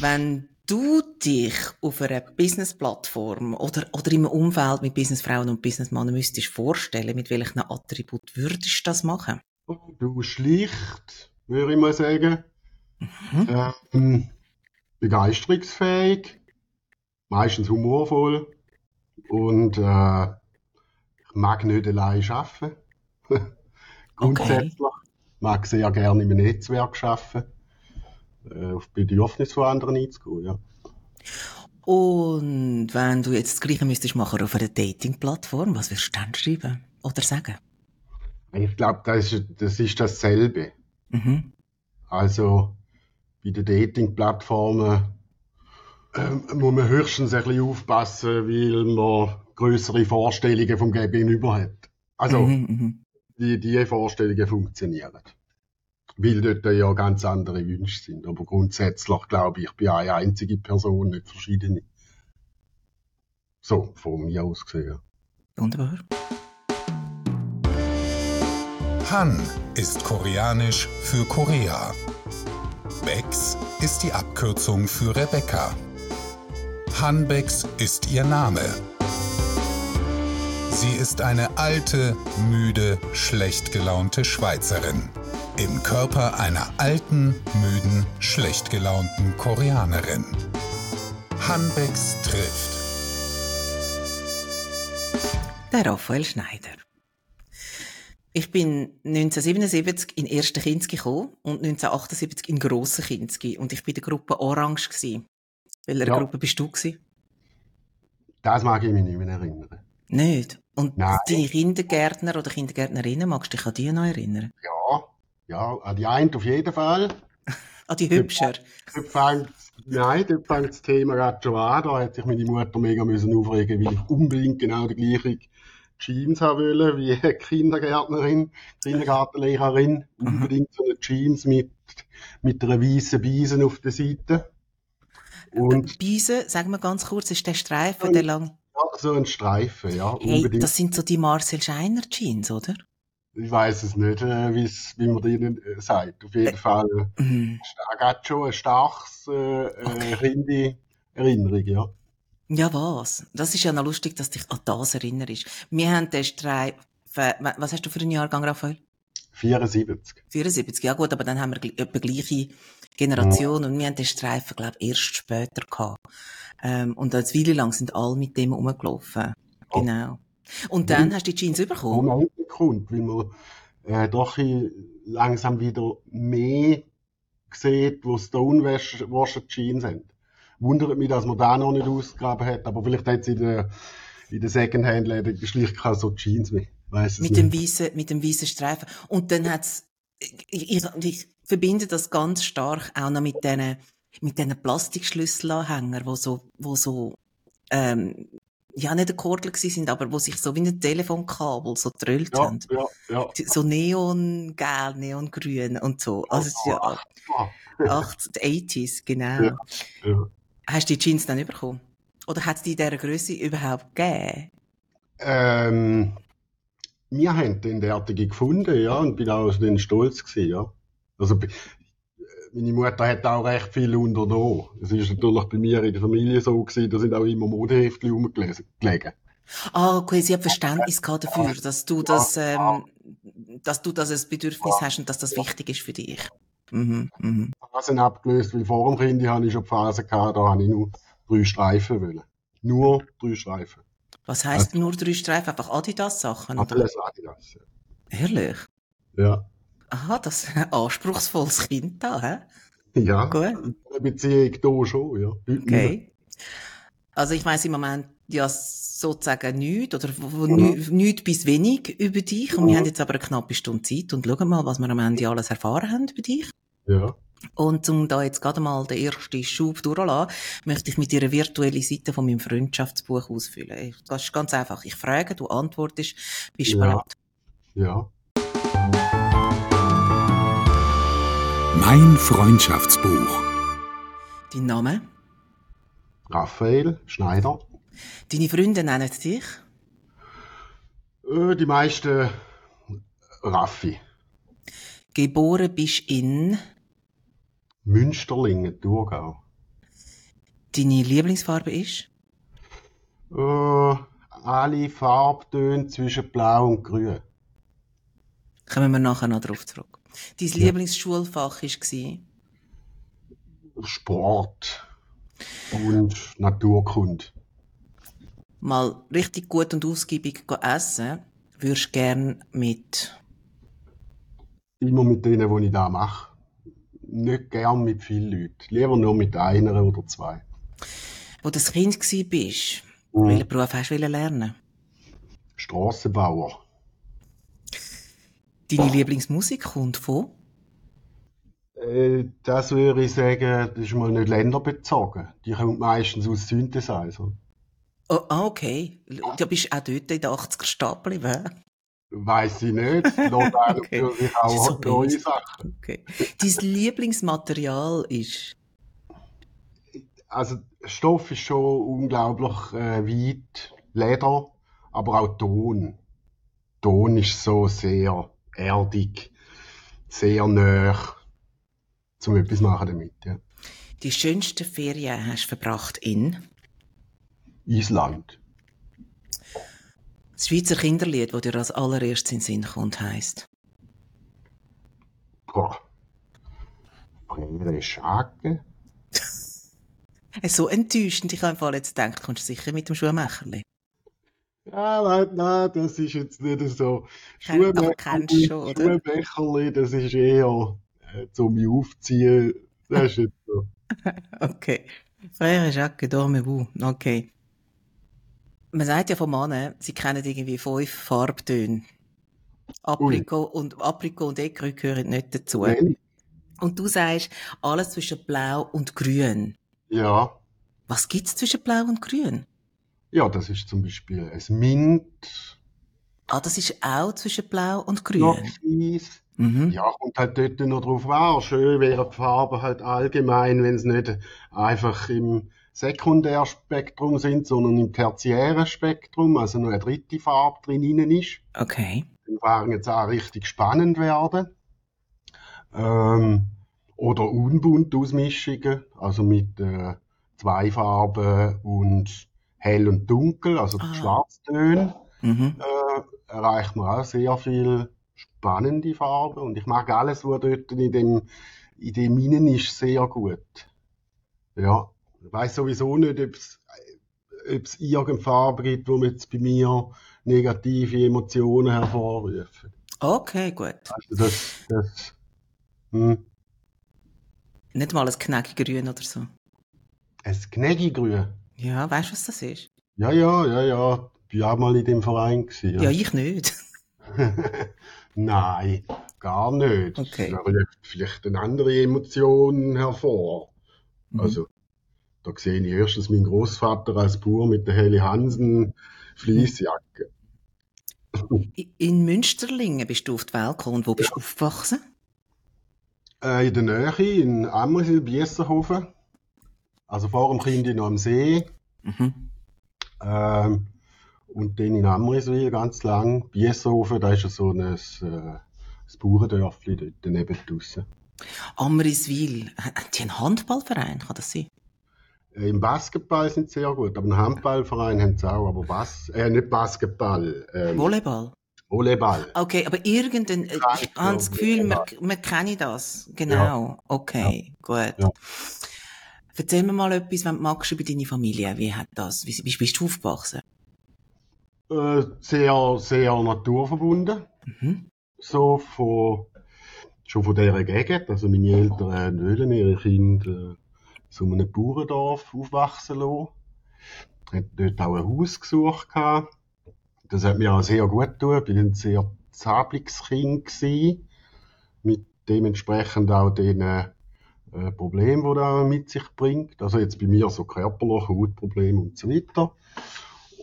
Wenn du dich auf einer Business-Plattform oder, oder im Umfeld mit Businessfrauen und Businessmännern müsstest vorstellen, mit welchen Attribut würdest du das machen? Du schlicht, würde ich mal sagen. Mhm. Ähm, begeisterungsfähig, meistens humorvoll und äh, ich mag nicht allein arbeiten. Grundsätzlich okay. mag sehr gerne einem Netzwerk arbeiten äh, auf Bedürfnisse von anderen einzugehen, ja. Und wenn du jetzt das Gleiche müsstest machen auf einer Dating-Plattform, was würdest du dann schreiben oder sagen? Ich glaube, das ist, das ist dasselbe. Mhm. Also, bei den Dating-Plattformen ähm, muss man höchstens ein bisschen aufpassen, weil man größere Vorstellungen vom Gegenüber hat. Also, mhm, mhm. die, die Vorstellungen funktionieren weil dort ja ganz andere Wünsche sind. Aber grundsätzlich glaube ich, bin eine einzige Person, nicht verschiedene. So, von mir aus gesehen. Wunderbar. Han ist koreanisch für Korea. Bex ist die Abkürzung für Rebecca. Hanbex ist ihr Name. Sie ist eine alte, müde, schlecht gelaunte Schweizerin im Körper einer alten, müden, schlecht gelaunten Koreanerin. Hanbecks trifft. Der Raphael Schneider. Ich bin 1977 in Ersten Kinski gekommen und 1978 in Grossen Kinski und ich bin der Gruppe Orange gsi. Welcher ja. Gruppe bist du gsi? Das mag ich mich nicht mehr erinnern. Nicht? Und Nein. deine Kindergärtner oder Kindergärtnerinnen, magst du dich an die noch erinnern? Ja, ja, an die einen auf jeden Fall. an die hübscher. Dort fängt, nein, dort fängt das Thema gerade schon an. Da hat sich meine Mutter mega müssen aufregen, weil ich unbedingt genau die gleiche Jeans haben wollte, wie eine Kindergärtnerin, Kindergartenlehrerin. Mhm. Unbedingt so eine Jeans mit, mit einer weißen Biesen auf der Seite. Und Biesen, sagen wir ganz kurz, ist der Streifen, der lang... Ja, so ein Streifen, ja. Hey, das sind so die Marcel Scheiner Jeans, oder? Ich weiß es nicht, äh, wie man denen äh, sagt. Auf jeden Fall mhm. hat schon ein starkes äh, äh okay. Rinde-Erinnerung, ja. Ja, was? Das ist ja noch lustig, dass dich an das erinnerst. Wir haben den Streif, was hast du für einen Jahrgang, Raphael? 74. 74, ja gut, aber dann haben wir etwa gleiche Generation mhm. und wir haben den Streifen, glaube ich, erst später gehabt. Ähm, und eine Weile lang sind alle mit dem rumgelaufen. Oh. Genau. Und dann hast du die Jeans bekommen? Moment kommt, weil man äh, doch langsam wieder mehr sieht, wo Stonewasher Jeans sind. Wundert mich, dass man da noch nicht ausgegraben hat, aber vielleicht hat es in der, in der Secondhand-Läden schlicht keine so Jeans mehr. Weiss mit, dem weißen, mit dem weißen Streifen. Und dann hat's, ich, ich, ich verbinde das ganz stark auch noch mit diesen, mit diesen Plastikschlüsselanhängern, wo so, wo so, ähm, ja, nicht ein Kordel sind, aber wo sich so wie ein Telefonkabel so drüllt ja, haben. Ja, ja. So neongel, neongrün und so. Also, es ist ja, 80, 80s, genau. Ja, ja. Hast du die Jeans dann bekommen? Oder hat es die in dieser Größe überhaupt gegeben? Ähm, wir haben den derartige gefunden, ja, und bin auch stolz gewesen, ja. Also, meine Mutter hat auch recht viel unternommen. Es ist natürlich bei mir in der Familie so gewesen, da sind auch immer Modeheftchen rumgelegen. Ah, okay, sie hat Verständnis gehabt dafür, dass du das, ähm, dass du das als Bedürfnis hast und dass das wichtig ist für dich. Mhm, mhm. Phasen abgelöst, weil vor dem Kind hatte ich schon Phase gehabt, da habe ich nur drei Streifen wollen. Nur drei Streifen. Was heisst also, nur drei Streifen? Einfach Adidas-Sachen? Alles Adidas, ja. Ehrlich? Ja. Aha, das ist ein anspruchsvolles Kind da, hä? Ja, Gut. eine Beziehung hier schon, ja. Okay. Also ich weiß im Moment ja sozusagen nichts oder mhm. nichts bis wenig über dich und mhm. wir haben jetzt aber eine knappe Stunde Zeit und schauen mal, was wir am Ende alles erfahren haben über dich. Ja. Und um da jetzt gerade mal den ersten Schub durchzulassen, möchte ich mit dir eine virtuelle Seite von meinem Freundschaftsbuch ausfüllen. Das ist ganz einfach. Ich frage, du antwortest, bist du ja. bereit? Ja. Mein Freundschaftsbuch. Dein Name? Raphael Schneider. Deine Freunde nennen dich? Äh, die meisten Raffi. Geboren bist in? Münsterlingen, Thurgau. deine Lieblingsfarbe ist? Äh, alle Farbtöne zwischen Blau und Grün. Kommen wir nachher noch darauf zurück. Dein ja. Lieblingsschulfach war? Sport und Naturkunde. Mal richtig gut und ausgiebig essen, würdest du gern mit? Immer mit denen, die ich da mache. Nicht gern mit vielen Leuten. Lieber nur mit einer oder zwei. Wo du ein Kind warst, mhm. welchen Beruf hast du lernen? Strassenbauer. Deine Lieblingsmusik kommt von? Äh, das würde ich sagen, das ist mal nicht länderbezogen. Die kommt meistens aus Synthesizer. Oh, ah, okay. Du bist auch dort in den 80er stehen geblieben, Weiß ich nicht. Okay. natürlich auch so neue Sachen. Okay. Dein Lieblingsmaterial ist? Also, Stoff ist schon unglaublich äh, weit. Leder, aber auch Ton. Ton ist so sehr erdig, sehr nah, zum etwas machen damit, ja. Die schönsten Ferien hast du verbracht in? Island. Das Schweizer Kinderlied, das dir als allererstes in den Sinn kommt, heisst? Boah. Frere Schake. so enttäuschend. Ich habe jetzt gedacht, kommst du sicher mit dem Schuhmacherli. Ja, nein, nein, das ist jetzt nicht so. Schuhbecherli, das ist eher äh, zum aufziehen. Das ist jetzt so. okay. Frère Jacques Dormez-vous. Okay. Man sagt ja von Männern, sie kennen irgendwie fünf Farbtöne. Aprikot und, Aprikot und Ekrü gehören nicht dazu. Nein. Und du sagst, alles zwischen Blau und Grün. Ja. Was gibt's zwischen Blau und Grün? Ja, das ist zum Beispiel ein Mint. Ah, das ist auch zwischen Blau und Grün. Mhm. Ja, kommt halt dort noch drauf an. Schön wäre die Farbe halt allgemein, wenn es nicht einfach im Sekundärspektrum sind, sondern im tertiären Spektrum, also noch eine dritte Farbe drin ist. Okay. Dann werden jetzt auch richtig spannend werden. Ähm, oder unbunt Ausmischungen, also mit äh, zwei Farben und hell und dunkel, also ah. Schwarztöne, mhm. äh, erreicht man auch sehr viel spannende Farben. Und ich mag alles, was dort in dem, in dem Minen ist, sehr gut. Ja. Ich weiß sowieso nicht, ob es ob es irgendeine Farbe gibt, die jetzt bei mir negative Emotionen hervorrufen. Okay, gut. Also das, das, hm. Nicht mal ein Knäckigrün oder so. Ein Knäckigrün? Ja, weißt du, was das ist? Ja, ja, ja, ja. Ich war auch mal in dem Verein. Gewesen, ja. ja, ich nicht. Nein, gar nicht. Okay. Da ruft vielleicht eine andere Emotion hervor. Mhm. Also, da sehe ich erstens meinen Großvater als Bauer mit der Helle Hansen Fließjacke. In Münsterlingen bist du auf die Welt gekommen. Wo bist du aufgewachsen? Äh, in der Nähe, in Ammersil, Biessenhofen. Also vor dem Kind noch am See. Mhm. Ähm, und dann in Amriswil ganz lang. Biessenhofen, da ist ja so ein, äh, ein Bauerndörfli dort daneben draussen. Amriswil, haben die einen Handballverein, kann das sein? Äh, Im Basketball sind sie sehr gut, aber einen Handballverein haben sie auch, aber Bas äh, nicht Basketball. Ähm, Volleyball? Volleyball. Okay, aber irgendein, ich habe das Gefühl, man, man kenne das. Genau. Ja. Okay, ja. gut. Ja. Erzähl mir mal etwas, wenn du magst, über deine Familie. Wie hat das, wie, wie bist du aufgewachsen? Äh, sehr, sehr naturverbunden. Mhm. So von, schon von dieser Gegend. Also meine Eltern wollen ihre Kinder äh, so einem Bauerndorf aufwachsen lassen. Haben dort auch ein Haus gesucht gehabt. Das hat mir auch sehr gut getan. Ich war ein sehr zabliges Kind gewesen. Mit dementsprechend auch den äh, Problemen, die das mit sich bringt. Also jetzt bei mir so körperliche Hautprobleme und so weiter.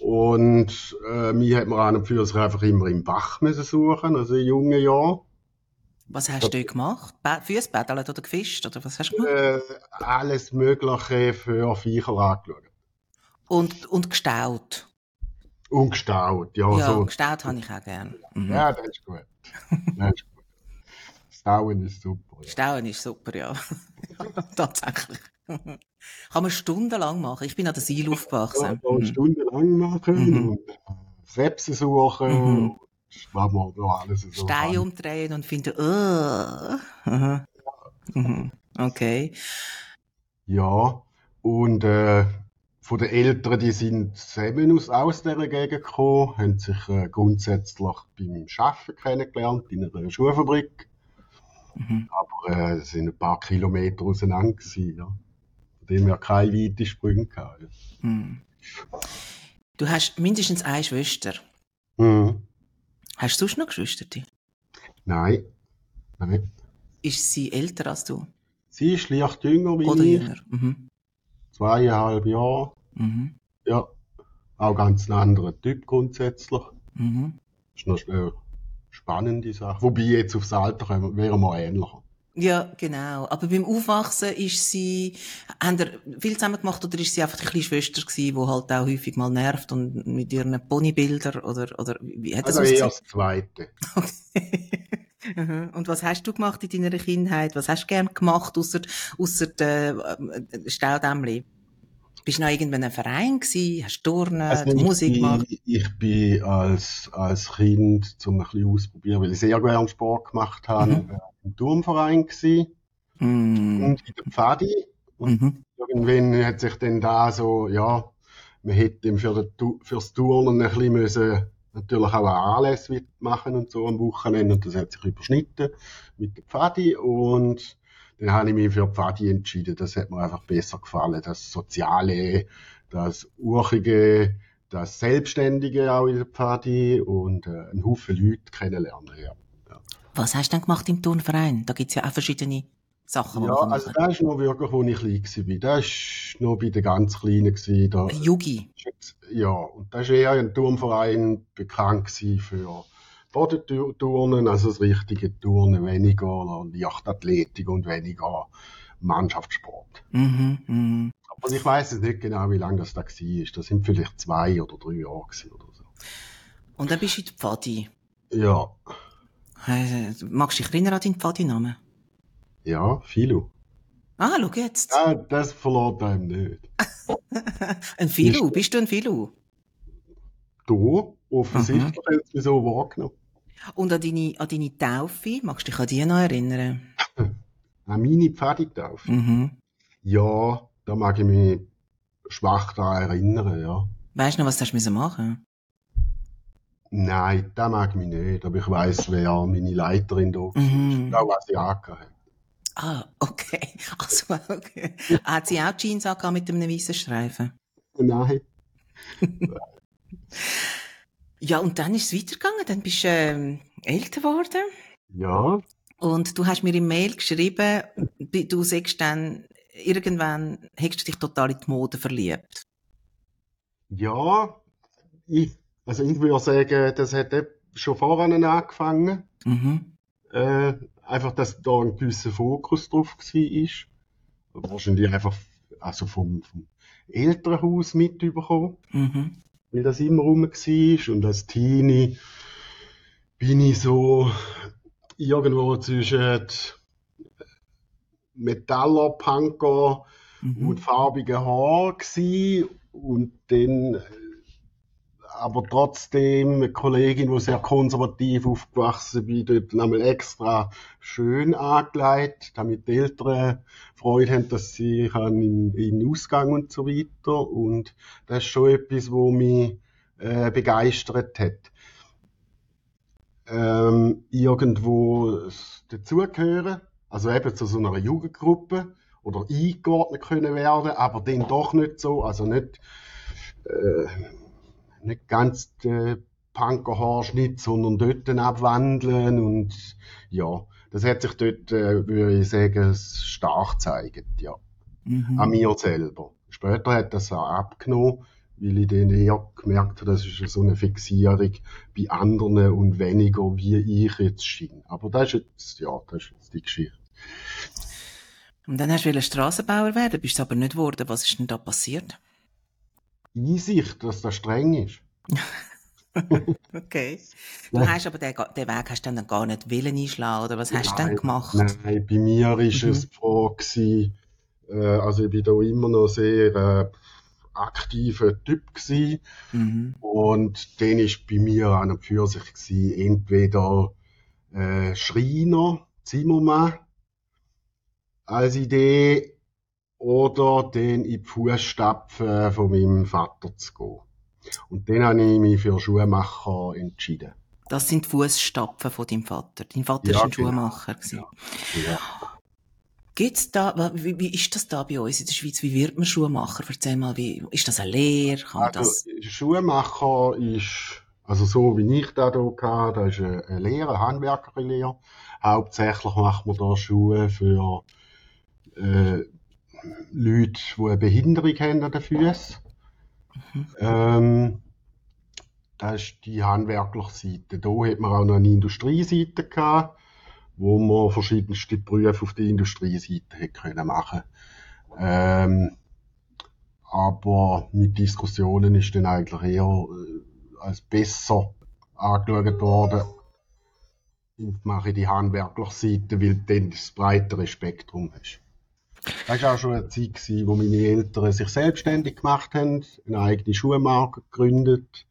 Und äh, mir hat man an und für sich einfach immer im Bach müssen suchen, also in jungen Jahren. Was hast du gemacht? Füßbädeln oder gefischt? Oder was hast du gemacht? Äh, alles Mögliche für Viecher angeschaut. Und, und gestaut? Und gestaut, ja. Ja, so. gestaut habe ich auch gerne. Mhm. Ja, das ist gut. Das ist gut. Stauen ist super. Ja. Stauen ist super, ja. Tatsächlich. Kann man stundenlang machen. Ich bin an der Seil aufgewachsen. Ja, kann man mhm. stundenlang machen mhm. und Krebse äh, suchen. Mhm. Was man da alles so Steine umdrehen und finden, uh. mhm. Okay. Ja, und äh, von den Eltern, die sind zusammen aus, aus dieser Gegend gekommen, haben sich äh, grundsätzlich beim Arbeiten kennengelernt, in einer Schuhfabrik. Mhm. Aber äh, es sind ein paar Kilometer auseinander gewesen, ja. Von dem wir keine weiten Sprünge hatten. Mhm. Du hast mindestens eine Schwester. Mhm. Hast du sonst noch Geschwister? Nein. Nein. Ist sie älter als du? Sie ist leicht jünger wie Oder ich. jünger. Mhm. Zweieinhalb Jahre. Mhm. Ja. Auch ganz ein anderer Typ grundsätzlich. Mhm. Ist noch eine spannende Sache. Wobei jetzt aufs Alter wären wir ähnlicher. Ja, genau. Aber beim Aufwachsen ist sie, haben ihr viel zusammen gemacht oder ist sie einfach die kleine Schwester gewesen, die halt auch häufig mal nervt und mit ihren Ponybildern oder, oder, wie hat das Also eher das Zweite. Okay. Und was hast du gemacht in deiner Kindheit? Was hast du gern gemacht, ausser der äh, Staudämmli? Bist du noch irgendwann ein Verein gewesen? Hast du Turnen, also Musik bin, gemacht? Ich bin als, als Kind zum ein bisschen ausprobieren, weil ich sehr gerne Sport gemacht habe, mhm. Äh, im Turmverein gewesen. Mhm. Und in der Pfadi. Und mhm. irgendwann hat sich dann da so, ja, man hätte für den, fürs Turnen ein bisschen müssen, natürlich auch Anlässe machen und so am Wochenende. Und das hat sich überschnitten mit der Pfadi. Und dann habe ich mich für Pfadi entschieden. Das hat mir einfach besser gefallen. Das Soziale, das Urige, das Selbstständige auch in der Pfadi und äh, einen Haufen Leute kennenlernen. Ja. ja. Was hast du denn gemacht im Turnverein? Da gibt es ja auch verschiedene Sachen. Ja, also das ist noch wirklich, wo ich klein war. Das war noch bei den ganz Kleinen. Gewesen. Da, Yugi? Ja, und das war eher ein Turnverein bekannt für Bodenturnen, also das richtige Turnen, weniger Leichtathletik und weniger Mannschaftssport. Mhm, mh. Aber ich weiß es nicht genau, wie lange das da war. Das sind vielleicht zwei oder drei Jahre oder so. Und dann bist du in der Pfadi? Ja. magst du dich erinnern an deinen Pfadi-Namen? Ja, Philo. Ah, schau jetzt. Ja, das verlässt einem nicht. ein Philo? Bist du ein Philo? Du? Offensichtlich mhm. hat es mich so wahrgenommen. Und an deine, an deine Taufe, magst du dich an die noch erinnern? an meine Pfaditaufe? Mhm. Ja, da mag ich mich schwach daran erinnern, ja. Weißt du noch, was du machen Nein, das mag ich mich nicht, aber ich weiss, wer meine Leiterin da war. Mhm. Da, was sie angehört Ah, okay. Also, okay. Hat sie auch Jeans angehabt mit einem weißen Streifen? Nein. Ja, und dann ist es weitergegangen. Dann bist du ähm, älter geworden. Ja. Und du hast mir im Mail geschrieben, du sagst dann, irgendwann hast du dich total in die Mode verliebt. Ja, ich, also ich würde sagen, das hat schon vorher angefangen. Mhm. Äh, einfach, dass da ein gewisser Fokus drauf war. Wahrscheinlich einfach also vom, vom Elternhaus mitbekommen. Mhm weil das immer rum war. Und als Teenie bin ich so irgendwo zwischen Metaller, Punker mhm. und farbigen Haar gewesen. Und dann aber trotzdem eine Kollegin, die sehr konservativ aufgewachsen ist, dort einmal extra schön angelegt, damit die Eltern Freude haben, dass sie in, in Ausgang und so weiter. Und das ist schon etwas, wo mich äh, begeistert hat. Ähm, irgendwo dazugehören, also eben zu so einer Jugendgruppe oder eingeordnet können werden, aber dann doch nicht so, also nicht äh, nicht ganz den Punkerhaarschnitt, sondern dort abwandeln und ja, das hat sich dort, äh, würde ich sagen, stark gezeigt, ja. Mhm. An mir selber. Später hat das auch abgenommen, weil ich dann eher gemerkt habe, das ist so eine Fixierung bei anderen und weniger wie ich jetzt schien. Aber das ist jetzt, ja, das ist jetzt die Geschichte. Und dann hast du Straßenbauer werden, bist du aber nicht geworden. Was ist denn da passiert? Einsicht, dass das streng ist. okay. Du ja. hast aber den, den, Weg hast du dann gar nicht willen einschlagen, oder was hast du dann gemacht? Nein, bei mir war mhm. es die Frage, Äh, also ich bin da immer noch sehr äh, aktiver Typ gewesen. Mhm. Und den ist bei mir an und für sich gewesen, entweder äh, Schreiner, Zimmermann als Idee oder den in die Fußstapfen von meinem Vater zu gehen. Und dann habe ich mich für Schuhmacher entschieden. Das sind die Fußstapfen von deinem Vater. Dein Vater ja, war ein genau. Schuhmacher. Ja. ja. Gibt's da, wie, wie ist das da bei uns in der Schweiz? Wie wird man Schuhmacher? Erzähl mal, wie, ist das eine Lehre? Kann also, das... Schuhmacher ist, also so wie ich da hier hatte, das ist eine Lehre, eine Handwerkerlehre. Hauptsächlich macht man da Schuhe für äh, Leute, die eine Behinderung haben an den Füßen. Mhm. Ähm, das ist die handwerkliche Seite. Da hat man auch noch eine Industrieseite gehabt, wo man verschiedenste Berufe auf der Industrieseite hätte können machen. Ähm, aber mit Diskussionen ist dann eigentlich eher äh, als besser angeschaut worden. Ich mache die handwerkliche Seite, weil dann das breitere Spektrum ist. Das war auch schon eine Zeit, gewesen, wo meine Eltern sich selbstständig gemacht haben, eine eigene Schuhmarke gegründet.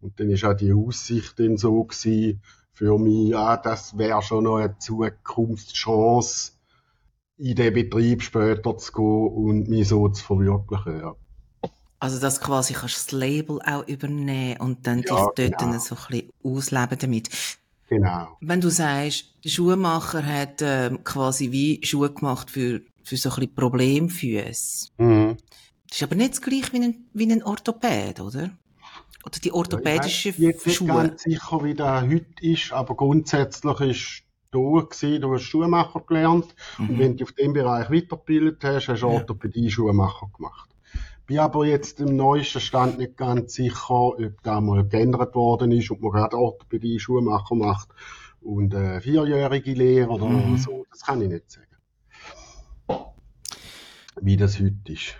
Und dann war auch die Aussicht dann so gewesen, für mich, ja, das wäre schon noch eine Zukunftschance, in den Betrieb später zu gehen und mich so zu verwirklichen. Ja. Also, dass quasi kannst das Label auch übernehmen und dann ja, dich dort genau. so ein bisschen ausleben damit. Genau. Wenn du sagst, der Schuhmacher hat äh, quasi wie Schuhe gemacht für für so ein bisschen Problemfüße. Mhm. Das ist aber nicht das gleiche wie ein, wie ein Orthopäd, oder? Oder die orthopädische ich weiß, Schuhe. Ich bin ganz sicher, wie der heute ist, aber grundsätzlich ist du gewesen, du hast Schuhmacher gelernt mhm. und wenn du auf dem Bereich weitergebildet hast, hast du ja. Orthopädie-Schuhmacher gemacht. Bin aber jetzt im neuesten Stand nicht ganz sicher, ob da mal geändert worden ist und man gerade Orthopädie-Schuhmacher macht und äh, vierjährige Lehre oder mhm. so. Das kann ich nicht sagen wie das heute ist.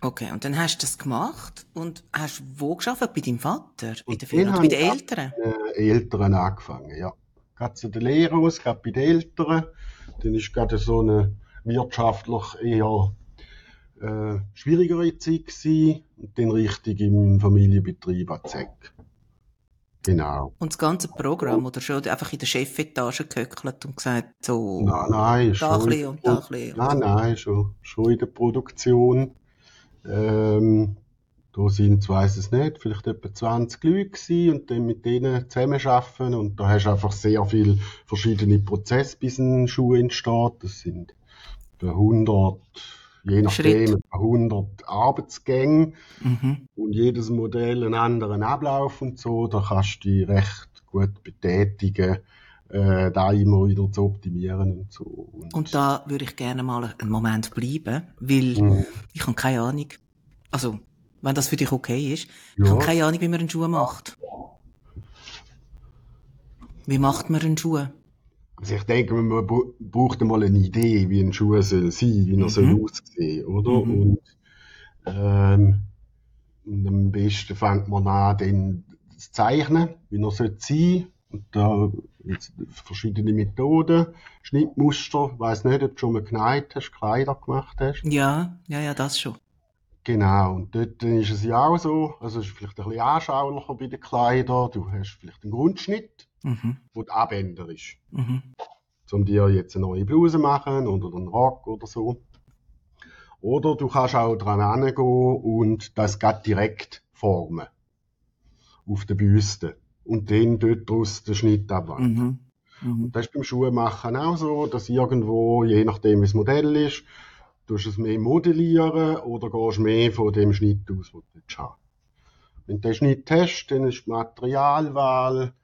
Okay, und dann hast du das gemacht und hast wo geschafft? Bei deinem Vater? Bei der Firma? Bei den Eltern? Bei den Eltern angefangen, ja. Gerade zu der Lehre aus, gerade bei den Eltern. Dann ist gerade so eine wirtschaftlich eher äh, schwierigere Zeit gewesen. Und dann richtig im Familienbetrieb an. Genau. Und das ganze Programm, oder schon einfach in der Chefetage gehöckelt und gesagt, so, nein, nein, da schon, ein und da ein bisschen. Nein, nein, schon, schon in der Produktion. Ähm, da sind, ich weiss es nicht, vielleicht etwa 20 Leute gewesen und dann mit denen zusammenarbeiten und da hast du einfach sehr viele verschiedene Prozesse, bis ein Schuh entsteht. Das sind 100 je nachdem Schritt. 100 Arbeitsgänge mhm. und jedes Modell einen anderen Ablauf und so. Da kannst du dich recht gut betätigen, äh, da immer wieder zu optimieren und so. Und, und da würde ich gerne mal einen Moment bleiben, weil mhm. ich habe keine Ahnung. Also, wenn das für dich okay ist, ja. ich habe keine Ahnung, wie man einen Schuh macht. Wie macht man einen Schuh? Also ich denke, man braucht einmal eine Idee, wie ein Schuh soll sein, wie er mhm. soll aussehen, oder? Mhm. Und, ähm, und am besten fängt man an, den zu zeichnen, wie er soll sein. Und da jetzt verschiedene Methoden, Schnittmuster, ich weiss nicht, ob du schon mal geneigt hast, Kleider gemacht hast. Ja, ja, ja, das schon. Genau, und dort ist es ja auch so, also es ist vielleicht ein bisschen anschaulicher bei den Kleidern, du hast vielleicht einen Grundschnitt, mhm. wo der Abänder ist. Mhm. Um dir jetzt eine neue Bluse machen oder einen Rock oder so. Oder du kannst auch dran gehen und das geht direkt formen. Auf der Büste. Und dann dort draus den Schnitt abwandern. Mhm. Mhm. Das ist beim Schuhmachen auch so, dass irgendwo, je nachdem wie das Modell ist, du es mehr modellieren oder gehst mehr von dem Schnitt aus, den du haben Wenn du den Schnitt hast, dann ist die Materialwahl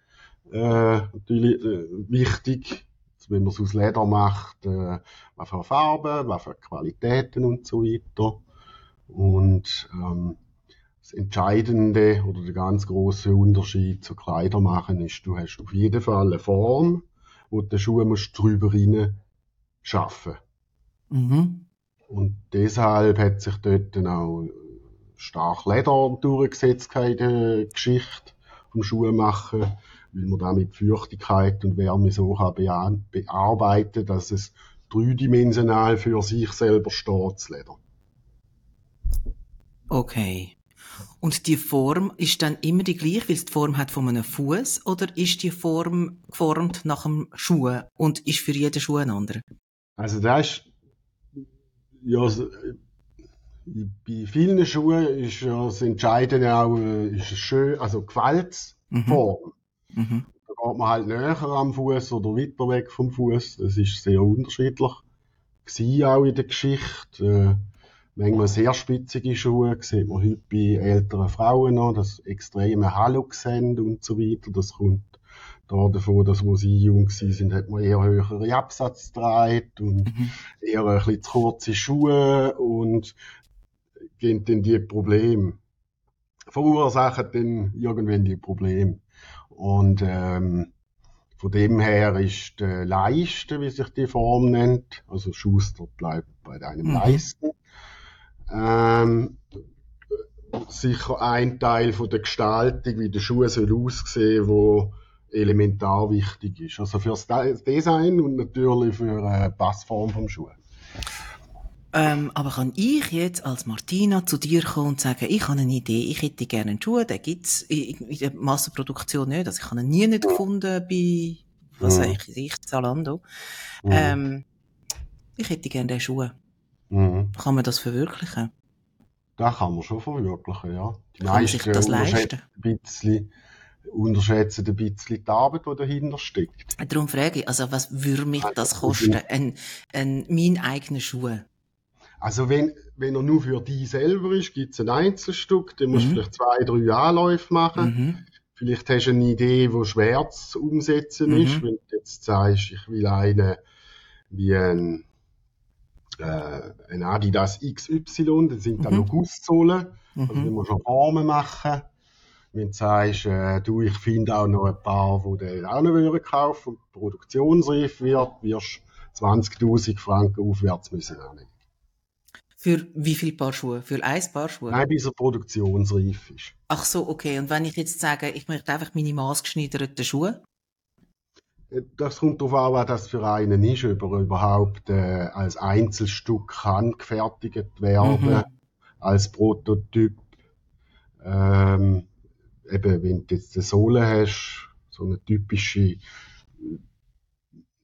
äh, natürlich äh, wichtig, wenn man es aus Leder macht, äh, was für Farben, was für Qualitäten und so weiter. Und ähm, das Entscheidende oder der ganz große Unterschied zu Kleider machen ist, du hast auf jeden Fall eine Form, wo den Schuh musst drüber rein schaffen. Mhm. Und deshalb hat sich dort dann auch stark Leder durchgesetzt in der Geschichte vom Schuhmachen weil man damit Feuchtigkeit und Wärme so kann bearbeiten dass es dreidimensional für sich selber steht, das Leder. Okay. Und die Form ist dann immer die gleiche, weil es die Form hat von einem Fuß, oder ist die Form geformt nach einem Schuh und ist für jeden Schuh ein anderer? Also das ist ja bei vielen Schuhen ist ja das Entscheidende auch ist schön, also Gewaltsform. Mhm. Mhm. Da geht man halt näher am Fuß oder weiter weg vom Fuß. Das ist sehr unterschiedlich. Gewesen auch in der Geschichte. Äh, manchmal sehr spitzige Schuhe sieht man heute bei älteren Frauen noch, das extreme haben und so weiter. Das kommt da davon, dass wo sie jung sind, hat man eher höhere Absatz getragen und mhm. eher ein bisschen zu kurze Schuhe und gehen dann die Probleme verursachen dann irgendwann die Probleme. Und ähm, von dem her ist die Leiste, wie sich die Form nennt, also Schuster bleibt bei deinem mhm. Leisten, ähm, sicher ein Teil von der Gestaltung, wie der Schuh soll aussehen, wo elementar wichtig ist. Also fürs Design und natürlich für die Passform vom Schuh. Ähm, aber kann ich jetzt als Martina zu dir kommen und sagen, ich habe eine Idee, ich hätte gerne einen Schuh, den gibt's in, in der Massenproduktion nicht. Also ich habe ihn nie nicht gefunden bei, was mhm. weiß ich, Zalando. Mhm. Ähm, ich hätte gerne den Schuh. Mhm. Kann man das verwirklichen? Das kann man schon verwirklichen, ja. Die kann man sich das leisten? Ein bisschen, unterschätzen ein bisschen die Arbeit, die dahinter steckt. Darum frage ich, also was würde mich also, das kosten, ein, ein, mein eigener Schuh? Also wenn, wenn er nur für dich selber ist, gibt es ein Einzelstück, dann musst du mhm. vielleicht zwei, drei Anläufe machen. Mhm. Vielleicht hast du eine Idee, wo schwer zu umsetzen mhm. ist. Wenn du jetzt sagst, ich will einen wie ein, äh, ein Adidas XY, dann sind da mhm. noch Gusssohlen. Also mhm. musst du Formen machen. Wenn du sagst, äh, du, ich finde auch noch ein paar, die den auch noch würden kaufen und produktionsreif wird, wirst 20.000 Franken aufwärts müssen annehmen. Für wie viel Paar Schuhe? Für ein Paar Schuhe? Nein, bis er produktionsreif ist. Ach so, okay. Und wenn ich jetzt sage, ich möchte einfach meine maßgeschneiderten Schuhe? Äh, das kommt darauf an, was das für einen ist, ob er überhaupt äh, als Einzelstück kann gefertigt werden, mhm. als Prototyp. Ähm, eben, wenn du jetzt eine Sohle hast, so eine typische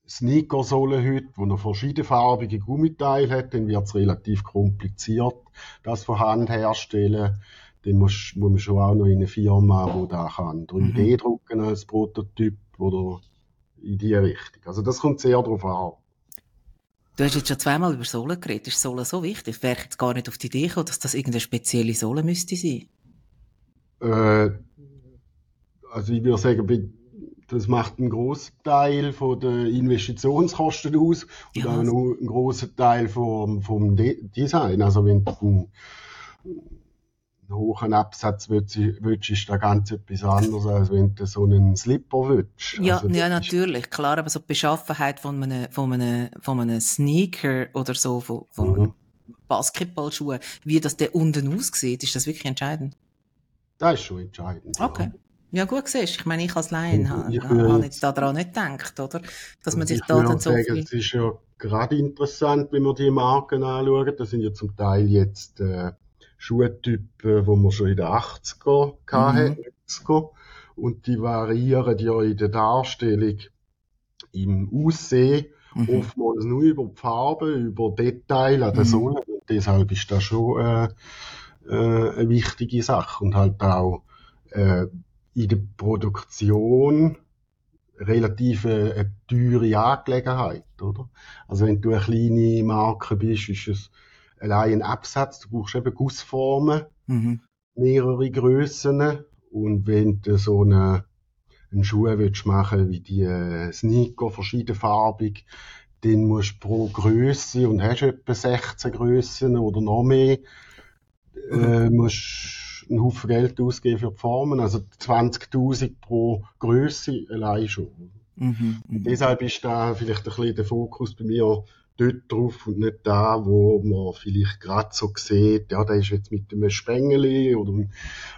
Sneakersohle heute, wo noch verschiedenfarbige Gummiteile hat, dann wird es relativ kompliziert, das von Hand herstellen. Dann muss, muss man schon auch noch in eine Firma, die da kann 3D mhm. drucken als Prototyp oder in die Richtung. Also das kommt sehr darauf an. Du hast jetzt schon zweimal über Sohle geredet. Ist Sohle so wichtig? Ich wäre jetzt gar nicht auf die Idee gekommen, dass das irgendeine spezielle Sohle müsste sein. Äh, also ich würde sagen, das macht einen großen Teil von der Investitionskosten aus und ja. auch noch einen großen Teil vom, vom De Design. Also wenn du einen, einen hohen Absatz willst, willst, ist da ganz etwas anderes, als wenn du so einen Slipper willst. Ja, also, ja natürlich, klar, aber so die Beschaffenheit von einem, von einem, von einem Sneaker oder so, von, von mhm. einem Basketballschuh, wie das der unten aussieht, ist das wirklich entscheidend? Das ist schon entscheidend. Okay. Ja. Ja, gut siehst Ich meine, ich als Laien habe hab jetzt daran nicht gedacht, oder? Dass man sich da dann so sagen, viel... Es ist ja gerade interessant, wenn wir die Marken anschauen. Das sind ja zum Teil jetzt äh, Schuhtypen, wo man schon in den 80er hatten, mhm. Und die variieren ja in der Darstellung im Aussehen mhm. oftmals nur über die Farbe, über Detail an der mhm. Sonne. Und deshalb ist das schon äh, äh, eine wichtige Sache und halt auch äh, in der Produktion relativ eine, teure Angelegenheit, oder? Also wenn du eine kleine Marke bist, ist es allein ein Absatz, du brauchst eben Gussformen, mhm. mehrere Grössen und wenn du so eine, einen Schuh willst machen wie die äh, Sneaker, verschiedenfarbig, dann musst du pro Größe und hast etwa 16 Grössen oder noch mehr, mhm. äh, musst einen Haufen Geld ausgeben für die Formen, also 20.000 pro Größe allein schon. Mhm, und deshalb ist da vielleicht ein bisschen der Fokus bei mir dort drauf und nicht da, wo man vielleicht gerade so sieht, ja, der ist jetzt mit einem Spengeli oder, mhm.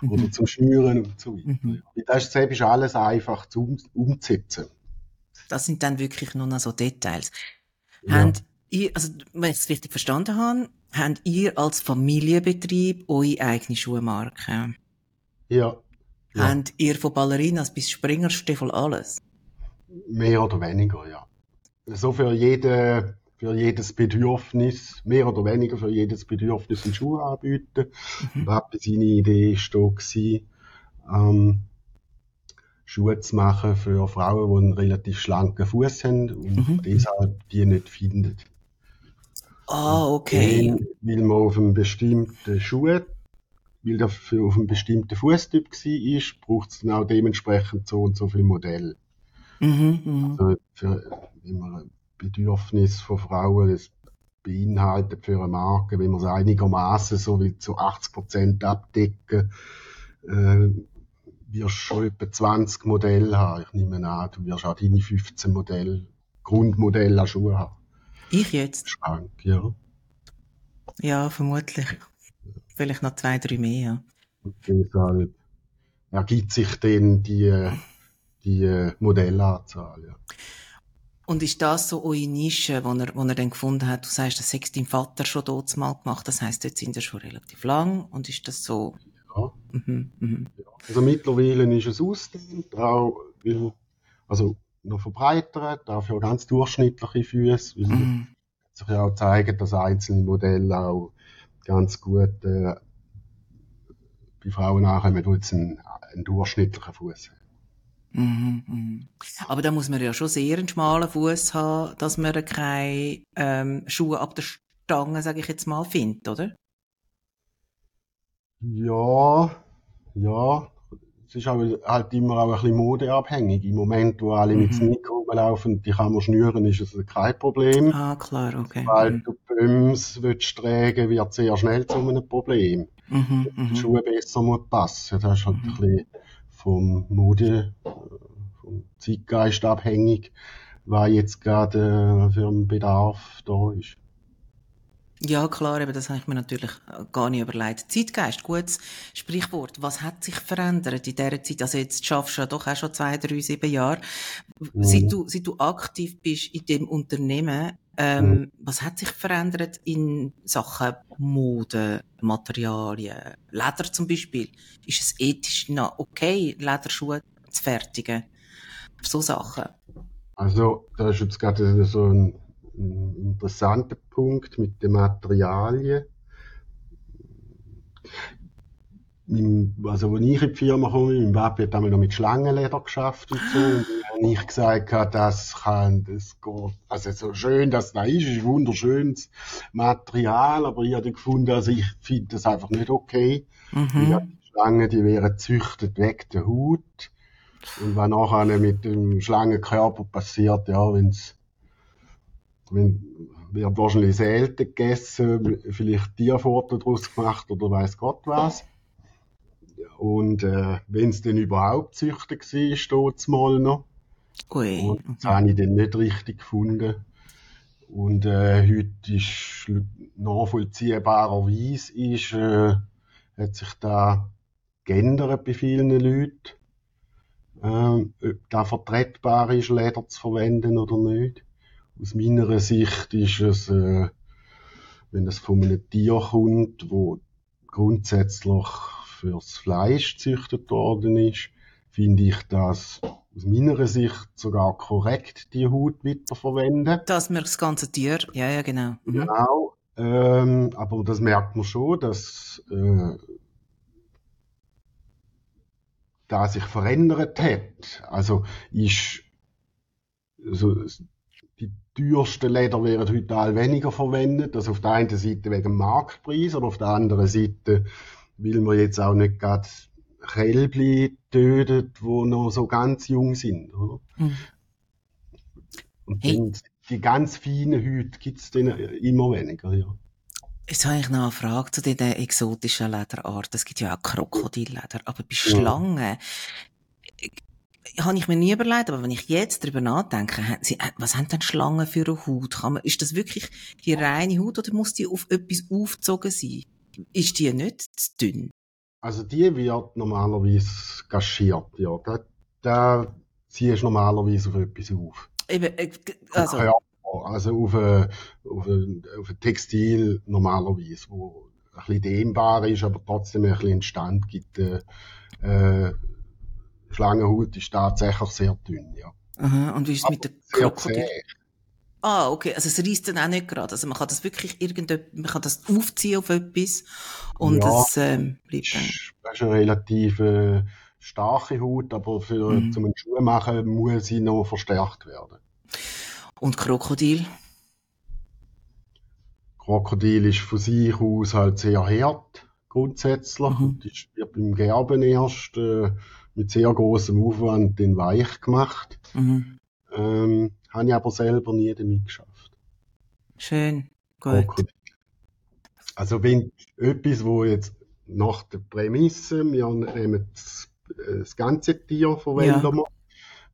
oder zum Schnüren und so weiter. Mhm. Das ist, ist alles einfach zu um, umzusetzen. Das sind dann wirklich nur noch so Details. Ja. Haben also, wenn ich es richtig verstanden habe, habt ihr als Familienbetrieb eure eigene Schuhmarke? Ja. ja. Habt ihr von Ballerinas bis Springerstiefel alles? Mehr oder weniger, ja. So für jede, für jedes Bedürfnis, mehr oder weniger für jedes Bedürfnis einen Schuh anbieten. Mhm. Seine Idee ist da gewesen, ähm, Schuhe zu machen für Frauen, die einen relativ schlanken Fuß haben und mhm. deshalb die nicht finden. Ah, okay. Weil man auf einem bestimmten Schuh, weil der für auf einem bestimmten Fußtyp war, braucht es dann auch dementsprechend so und so viel Modell. Mhm, mhm, also für, wenn man ein Bedürfnis von Frauen das beinhaltet für eine Marke, wenn man es einigermaßen so wie zu 80 Prozent abdecken, äh, wirst schon etwa 20 Modelle haben. Ich nehme an, du wirst auch deine 15 Modelle, Grundmodelle an Schuhe haben. Ich jetzt? Schrank, ja. Ja, vermutlich. Vielleicht noch zwei, drei mehr. Und deshalb ergibt sich dann die, die Modellanzahl, ja. Und ist das so eure Nische, die er, wo er dann gefunden hat? Du sagst, das hat dein Vater schon dort mal gemacht. Das heisst, dort sind wir schon relativ lang. Und ist das so? Ja. Mhm, mhm. Also mittlerweile ist es ausgedehnt, auch weil, also noch verbreitert, auch für ganz durchschnittliche Füße, mhm. sich ja auch zeigen, dass einzelne Modelle auch ganz gut äh, bei Frauen nachkommen, die jetzt einen, einen durchschnittlichen Fuß haben. Mhm, mhm. Aber da muss man ja schon sehr einen schmalen Fuß haben, dass man keine ähm, Schuhe ab der Stange, sage ich jetzt mal, findet, oder? Ja, ja, es ist halt immer auch ein bisschen modeabhängig. Im Moment, wo alle mhm. mit Sneaker rumlaufen, die kann man schnüren, ist es kein Problem. Ah, klar, okay. Weil mhm. du Böms willst tragen, wird sehr schnell zu einem Problem. Mhm, die mhm. Schuhe besser muss passen. Das ist halt mhm. ein bisschen vom Mode, vom Zeitgeist abhängig, was jetzt gerade äh, für einen Bedarf da ist. Ja, klar, eben, das habe ich mir natürlich gar nicht überlegt. Zeitgeist, gutes Sprichwort. Was hat sich verändert in dieser Zeit? Also jetzt schaffst du ja doch auch schon zwei, drei, sieben Jahre. Mhm. Seit, du, seit du aktiv bist in dem Unternehmen, ähm, mhm. was hat sich verändert in Sachen Mode, Materialien, Leder zum Beispiel? Ist es ethisch noch okay, Lederschuhe zu fertigen? So Sachen. Also, da ist jetzt gerade so ein ein interessanter Punkt mit den Materialien. Also, als ich in die Firma komme, mein Papi hat einmal noch mit Schlangenleder geschafft und so. Und dann habe ich gesagt, das kann, das geht. Also, so schön das da ist, ist ein wunderschönes Material, aber ich habe gefunden, also ich finde das einfach nicht okay. Mhm. Die Schlangen, die wären züchtet weg der Haut. Und was nachher mit dem Schlangenkörper passiert, ja, wenn's wenn, wird wahrscheinlich selten gegessen, vielleicht Tierfutter daraus gemacht oder weiß Gott was. Und äh, wenn es denn überhaupt züchtig war, steht mal noch. Ui. Und das habe ich dann nicht richtig gefunden. Und äh, heute ist nachvollziehbarerweise ist, äh, hat sich da geändert bei vielen Leuten. Äh, ob da vertretbar ist, Leder zu verwenden oder nicht. Aus meiner Sicht ist es, äh, wenn es von einem Tier kommt, wo grundsätzlich fürs Fleisch gezüchtet worden ist, finde ich das aus meiner Sicht sogar korrekt, die Haut weiterverwenden. Dass man das ganze Tier, ja, ja, genau. Mhm. Genau, ähm, aber das merkt man schon, dass äh, da sich verändert hat. Also ist also teuersten Leder werden heute all weniger verwendet. Das auf der einen Seite wegen Marktpreis, aber auf der anderen Seite will man jetzt auch nicht gerade Kälbli tötet, wo noch so ganz jung sind. Mhm. Und hey. die ganz feinen Hüte gibt es dann immer weniger. Ja. Jetzt habe ich noch eine Frage zu diesen exotischen Lederarten. Es gibt ja auch Krokodilleder, aber bei Schlangen, habe ich mir nie überlegt, aber wenn ich jetzt darüber nachdenke, äh, was haben denn Schlangen für eine Haut? Kann man, ist das wirklich die reine Haut oder muss die auf etwas aufgezogen sein? Ist die nicht zu dünn? Also die wird normalerweise kaschiert, ja. Da, da ziehst du normalerweise auf etwas auf. Eben, äh, also. Also auf ein, auf ein, auf ein Textil normalerweise, wo ein bisschen dehnbar ist, aber trotzdem ein bisschen Stand gibt. Äh, äh, Schlangenhaut ist tatsächlich sehr dünn, ja. Aha, und wie ist es mit der Krokodil? Ah, okay. Also es reißt dann auch nicht gerade. Also man kann das wirklich irgendetwas, man kann das aufziehen auf etwas und ja, es ähm, bleibt dann. Das ist eine relativ äh, starke Haut, aber für mhm. zum Schuh machen muss sie noch verstärkt werden. Und Krokodil? Krokodil ist von sich aus halt sehr hart, grundsätzlich. Mhm. Das wird beim Gerben erst äh, mit sehr großem Aufwand den weich gemacht. Mhm. Ähm, habe ich aber selber nie damit geschafft. Schön, gut. Krokodil. Also wenn etwas, wo jetzt nach der Prämisse, wir nehmen das, äh, das ganze Tier verwenden ja. wir,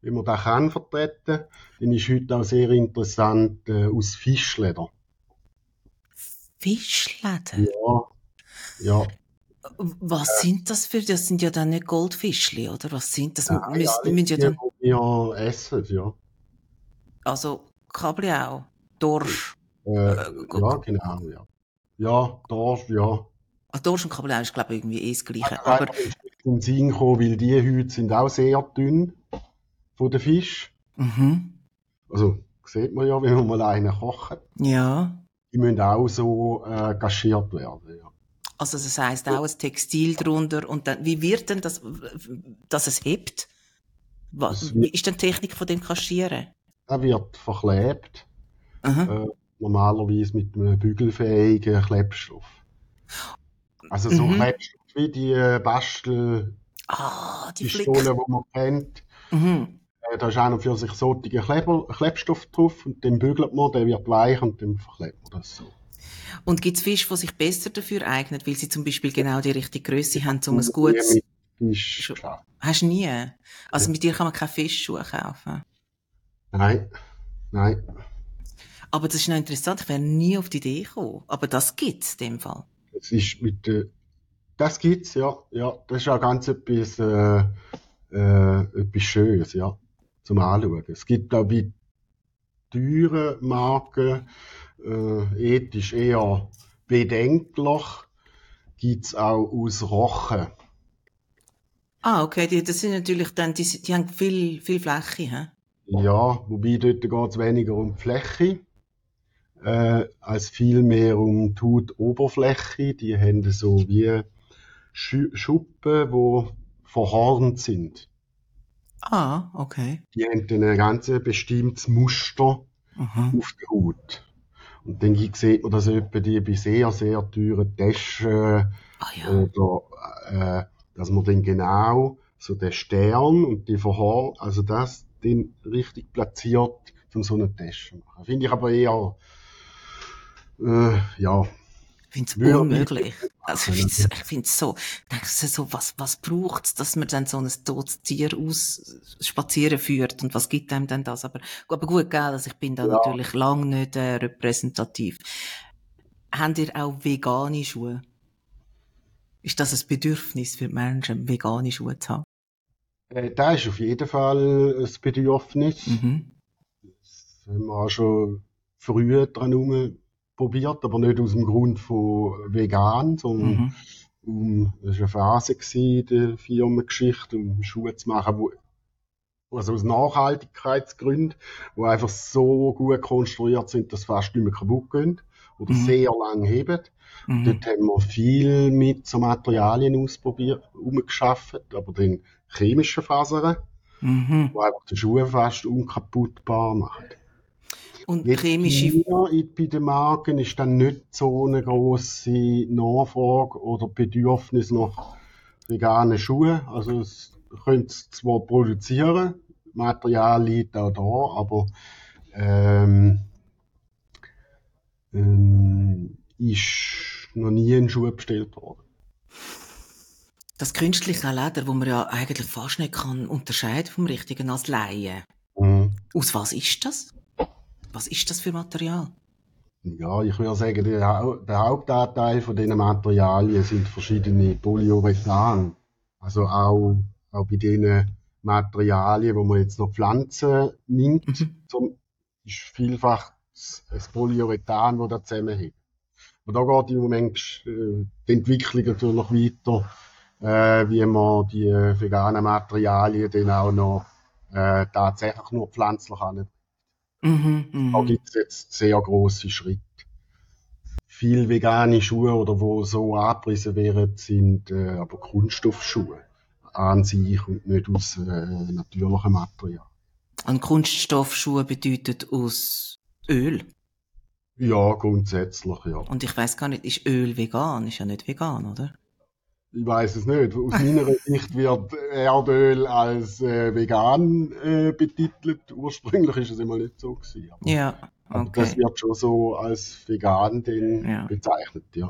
wenn man das kann vertreten, dann ist heute auch sehr interessant äh, aus Fischleder. Fischleder? Ja, ja. Was sind das für, das sind ja dann nicht Goldfischli, oder? Was sind das? Ja, müssen, ja, müssen ja dann... Ja, essen, ja. Also, Kabel auch? Dorsch? Äh, äh, ja, genau, ja. Ja, Dorsch, ja. Ach, Dorsch und Kabeljau ist, glaube ich, irgendwie eh das Gleiche. Ja, aber... Ich bin Sinn gekommen, weil die Hüte sind auch sehr dünn von den Fisch. Mhm. Also, sieht man ja, wenn man mal einen kocht. Ja. Die müssen auch so äh, gaschiert werden, ja. Also das heißt auch ein Textil drunter und dann, wie wird denn das, dass es hebt? Was, wie ist denn die Technik von dem Kaschieren? Er wird verklebt. Äh, normalerweise mit einem bügelfähigen Klebstoff. Also so mhm. Klebstoff wie die äh, Bastel ah, die Pistole, die man kennt. Mhm. Äh, da ist noch für sich solche Kleber, Klebstoff drauf und den bügelt man, der wird weich und dann verklebt man das so. Und gibt es Fische, die sich besser dafür eignen, weil sie zum Beispiel genau die richtige Größe haben, um ein gutes... Fisch Hast du nie? Also mit dir kann man keine Fischschuhe kaufen? Nein, nein. Aber das ist noch interessant, ich wäre nie auf die Idee gekommen. Aber das gibt es in dem Fall. Das ist mit äh, das gibt's, ja. Ja, das ist auch ganz etwas, äh, äh, etwas Schönes, ja. Zum Anschauen. Es gibt auch bei teuren Marken, äh, ethisch eher bedenklich, gibt's auch aus Rochen. Ah, okay, die, das sind natürlich dann, die, die haben viel, viel Fläche, hä? Ja, wobei dort geht es weniger um die Fläche, äh, als vielmehr um die Hautoberfläche. Die haben so wie Schuppen, die verhornt sind. Ah, okay. Die haben dann ein ganz bestimmtes Muster Aha. auf der Haut. Und dann sieht man das etwa die bei sehr, sehr teuren Taschen ah, ja. oder äh, dass man dann genau so den Stern und die Verhor, also das den richtig platziert, um so eine Tasche zu machen. Finde ich aber eher, äh, ja. Ich finde es unmöglich. Also ich finde es so, denkst du so, was, was braucht es, dass man dann so ein totes Tier aus spazieren führt und was gibt einem denn das? Aber, aber gut, gell, also ich bin da ja. natürlich lang nicht äh, repräsentativ. Habt ihr auch vegane Schuhe? Ist das ein Bedürfnis für die Menschen, vegane Schuhe zu haben? Äh, da ist auf jeden Fall ein Bedürfnis. Mhm. Das haben wir auch schon früher dran probiert, aber nicht aus dem Grund von vegan, sondern mhm. um, das war eine Phase in der Firmengeschichte, um Schuhe zu machen, wo, also aus Nachhaltigkeitsgründen, die einfach so gut konstruiert sind, dass fast nicht mehr kaputt gehen oder mhm. sehr lang heben. Mhm. Dort haben wir viel mit so Materialien ausprobiert, umgeschafft, aber dann chemische Fasern, mhm. die einfach die Schuhe fast unkaputtbar machen. Und Jetzt chemische... Hier bei den Marken ist dann nicht so eine grosse Nachfrage oder Bedürfnis nach veganen Schuhen. Also es können es zwar produzieren, Material liegt auch da, aber ähm, ähm, ist noch nie ein Schuh bestellt worden. Das künstliche Leder, wo man ja eigentlich fast nicht kann unterscheiden vom richtigen als Laie. Mhm. Aus was ist das? Was ist das für Material? Ja, ich würde sagen, der, der Hauptanteil von diesen Materialien sind verschiedene Polyurethan. Also auch, auch bei diesen Materialien, wo man jetzt noch Pflanzen nimmt, mhm. zum, ist vielfach das Polyurethan, das da zusammenhängt. Und da geht im Moment äh, die Entwicklung natürlich weiter, äh, wie man die veganen Materialien dann auch noch äh, tatsächlich nur pflanzlich anbringt. Mhm, mh. Da gibt es jetzt sehr große Schritte. Viele vegane Schuhe oder wo so angepriesen werden, sind äh, aber Kunststoffschuhe an sich und nicht aus äh, natürlichem Material. Und Kunststoffschuhe bedeutet aus Öl? Ja, grundsätzlich, ja. Und ich weiß gar nicht, ist Öl vegan? Ist ja nicht vegan, oder? Ich weiß es nicht. Aus meiner Sicht wird Erdöl als äh, vegan äh, betitelt. Ursprünglich ist es immer nicht so gewesen. Aber, ja. Okay. Aber das wird schon so als vegan den ja. bezeichnet, ja.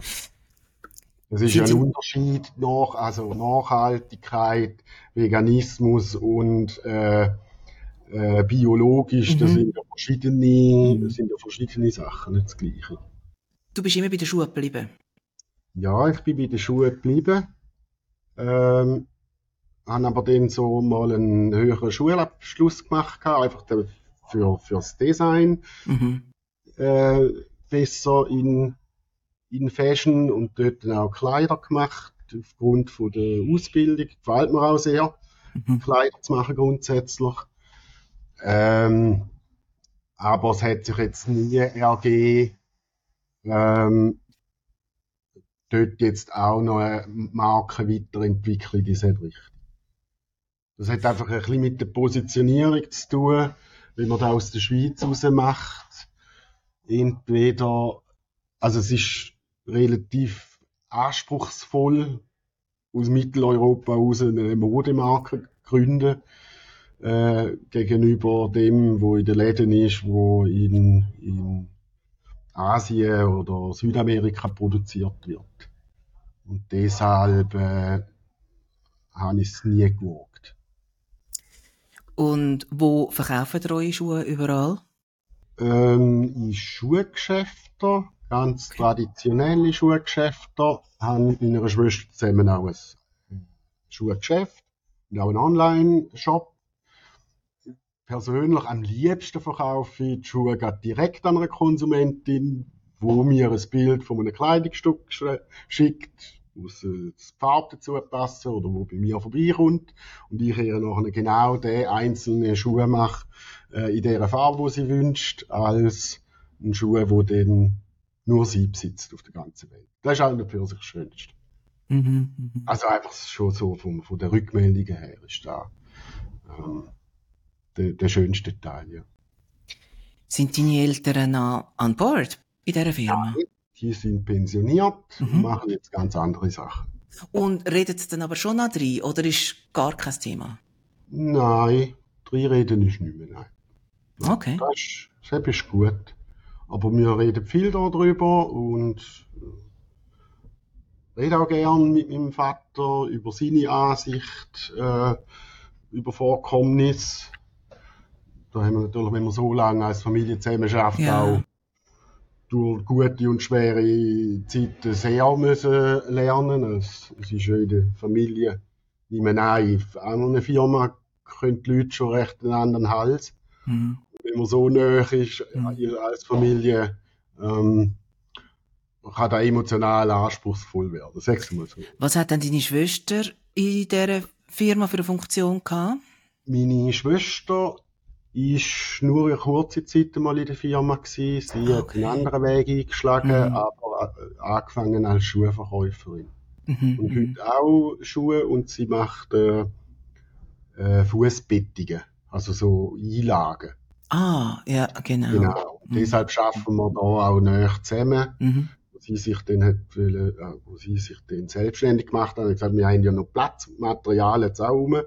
Es ist ja ein Unterschied nach, also Nachhaltigkeit, Veganismus und äh, äh, biologisch. Mhm. Das sind ja verschiedene, das sind ja verschiedene Sachen, nicht das Gleiche. Du bist immer bei den Schuhen geblieben? Ja, ich bin bei den Schuhen geblieben. Ähm, habe aber dann so mal einen höheren Schulabschluss gemacht, einfach für, fürs Design. Mhm. Äh, besser in in Fashion und dort dann auch Kleider gemacht, aufgrund von der Ausbildung. Gefällt mir auch sehr, mhm. Kleider zu machen grundsätzlich. Ähm, aber es hat sich jetzt nie ergeben, ähm, dort jetzt auch noch eine Marke weiterentwickeln in diese Richtung. Das hat einfach ein bisschen mit der Positionierung zu tun, wie man da aus der Schweiz raus macht. Entweder, also es ist relativ anspruchsvoll aus Mitteleuropa aus eine Modemarke gründen äh, gegenüber dem, wo in den Läden ist, wo in, in Asien oder Südamerika produziert wird. Und deshalb äh, habe ich es nie gewagt. Und wo verkaufen ihr eure Schuhe überall? Ähm, in Schuhgeschäften ganz traditionelle Schuhgeschäfte haben mit meiner Schwester zusammen auch ein Schuhgeschäft und auch einen Online-Shop. Persönlich am liebsten verkaufe ich die Schuhe direkt an eine Konsumentin, wo mir ein Bild von einem Kleidungsstück schickt, muss das Farbe dazu passen oder wo bei mir vorbeikommt und ich ihr nachher genau den einzelnen Schuh mache äh, in der Farbe, wo sie wünscht, als ein Schuh, wo dann nur sie besitzt auf der ganzen Welt. Das ist auch für sich das Schönste. Mhm, mh. Also einfach schon so von, von der Rückmeldung her ist da ähm, der, der schönste Teil, ja. Sind deine Eltern noch an Bord bei dieser Firma? Ja, die sind pensioniert mhm. und machen jetzt ganz andere Sachen. Und redet es dann aber schon noch drin, oder ist gar kein Thema? Nein, drin reden ist nicht mehr, nein. Okay. Das ist, das ist gut. Aber wir reden viel darüber und äh, reden auch gern mit meinem Vater über seine Ansicht, äh, über Vorkommnisse. Da haben wir natürlich, wenn man so lange als Familie zusammen schafft, ja. auch durch gute und schwere Zeiten sehr müssen lernen. Es, es ist ja in der Familie, wie man an, an einer Firma können die Leute schon recht einen anderen Hals. Mhm wenn man so nah ist mhm. als Familie, ähm, kann da emotional anspruchsvoll werden. Sag's mal so. Was hat denn deine Schwester in dieser Firma für eine Funktion gehabt? Meine Schwester ist nur eine kurze Zeit mal in der Firma gewesen. Sie okay. hat einen anderen Weg eingeschlagen, mhm. aber äh, angefangen als Schuhverkäuferin. Mhm. Und mhm. heute auch Schuhe und sie macht äh, äh, Fußbettungen, also so Einlagen. Ah, ja, genau. Genau. Mhm. Deshalb schaffen wir da auch näher zusammen. Mhm. Wo sie sich dann hat, wollen, äh, wo sie sich dann selbstständig gemacht hat, hat gesagt, wir haben ja noch Platz, Material jetzt auch rum.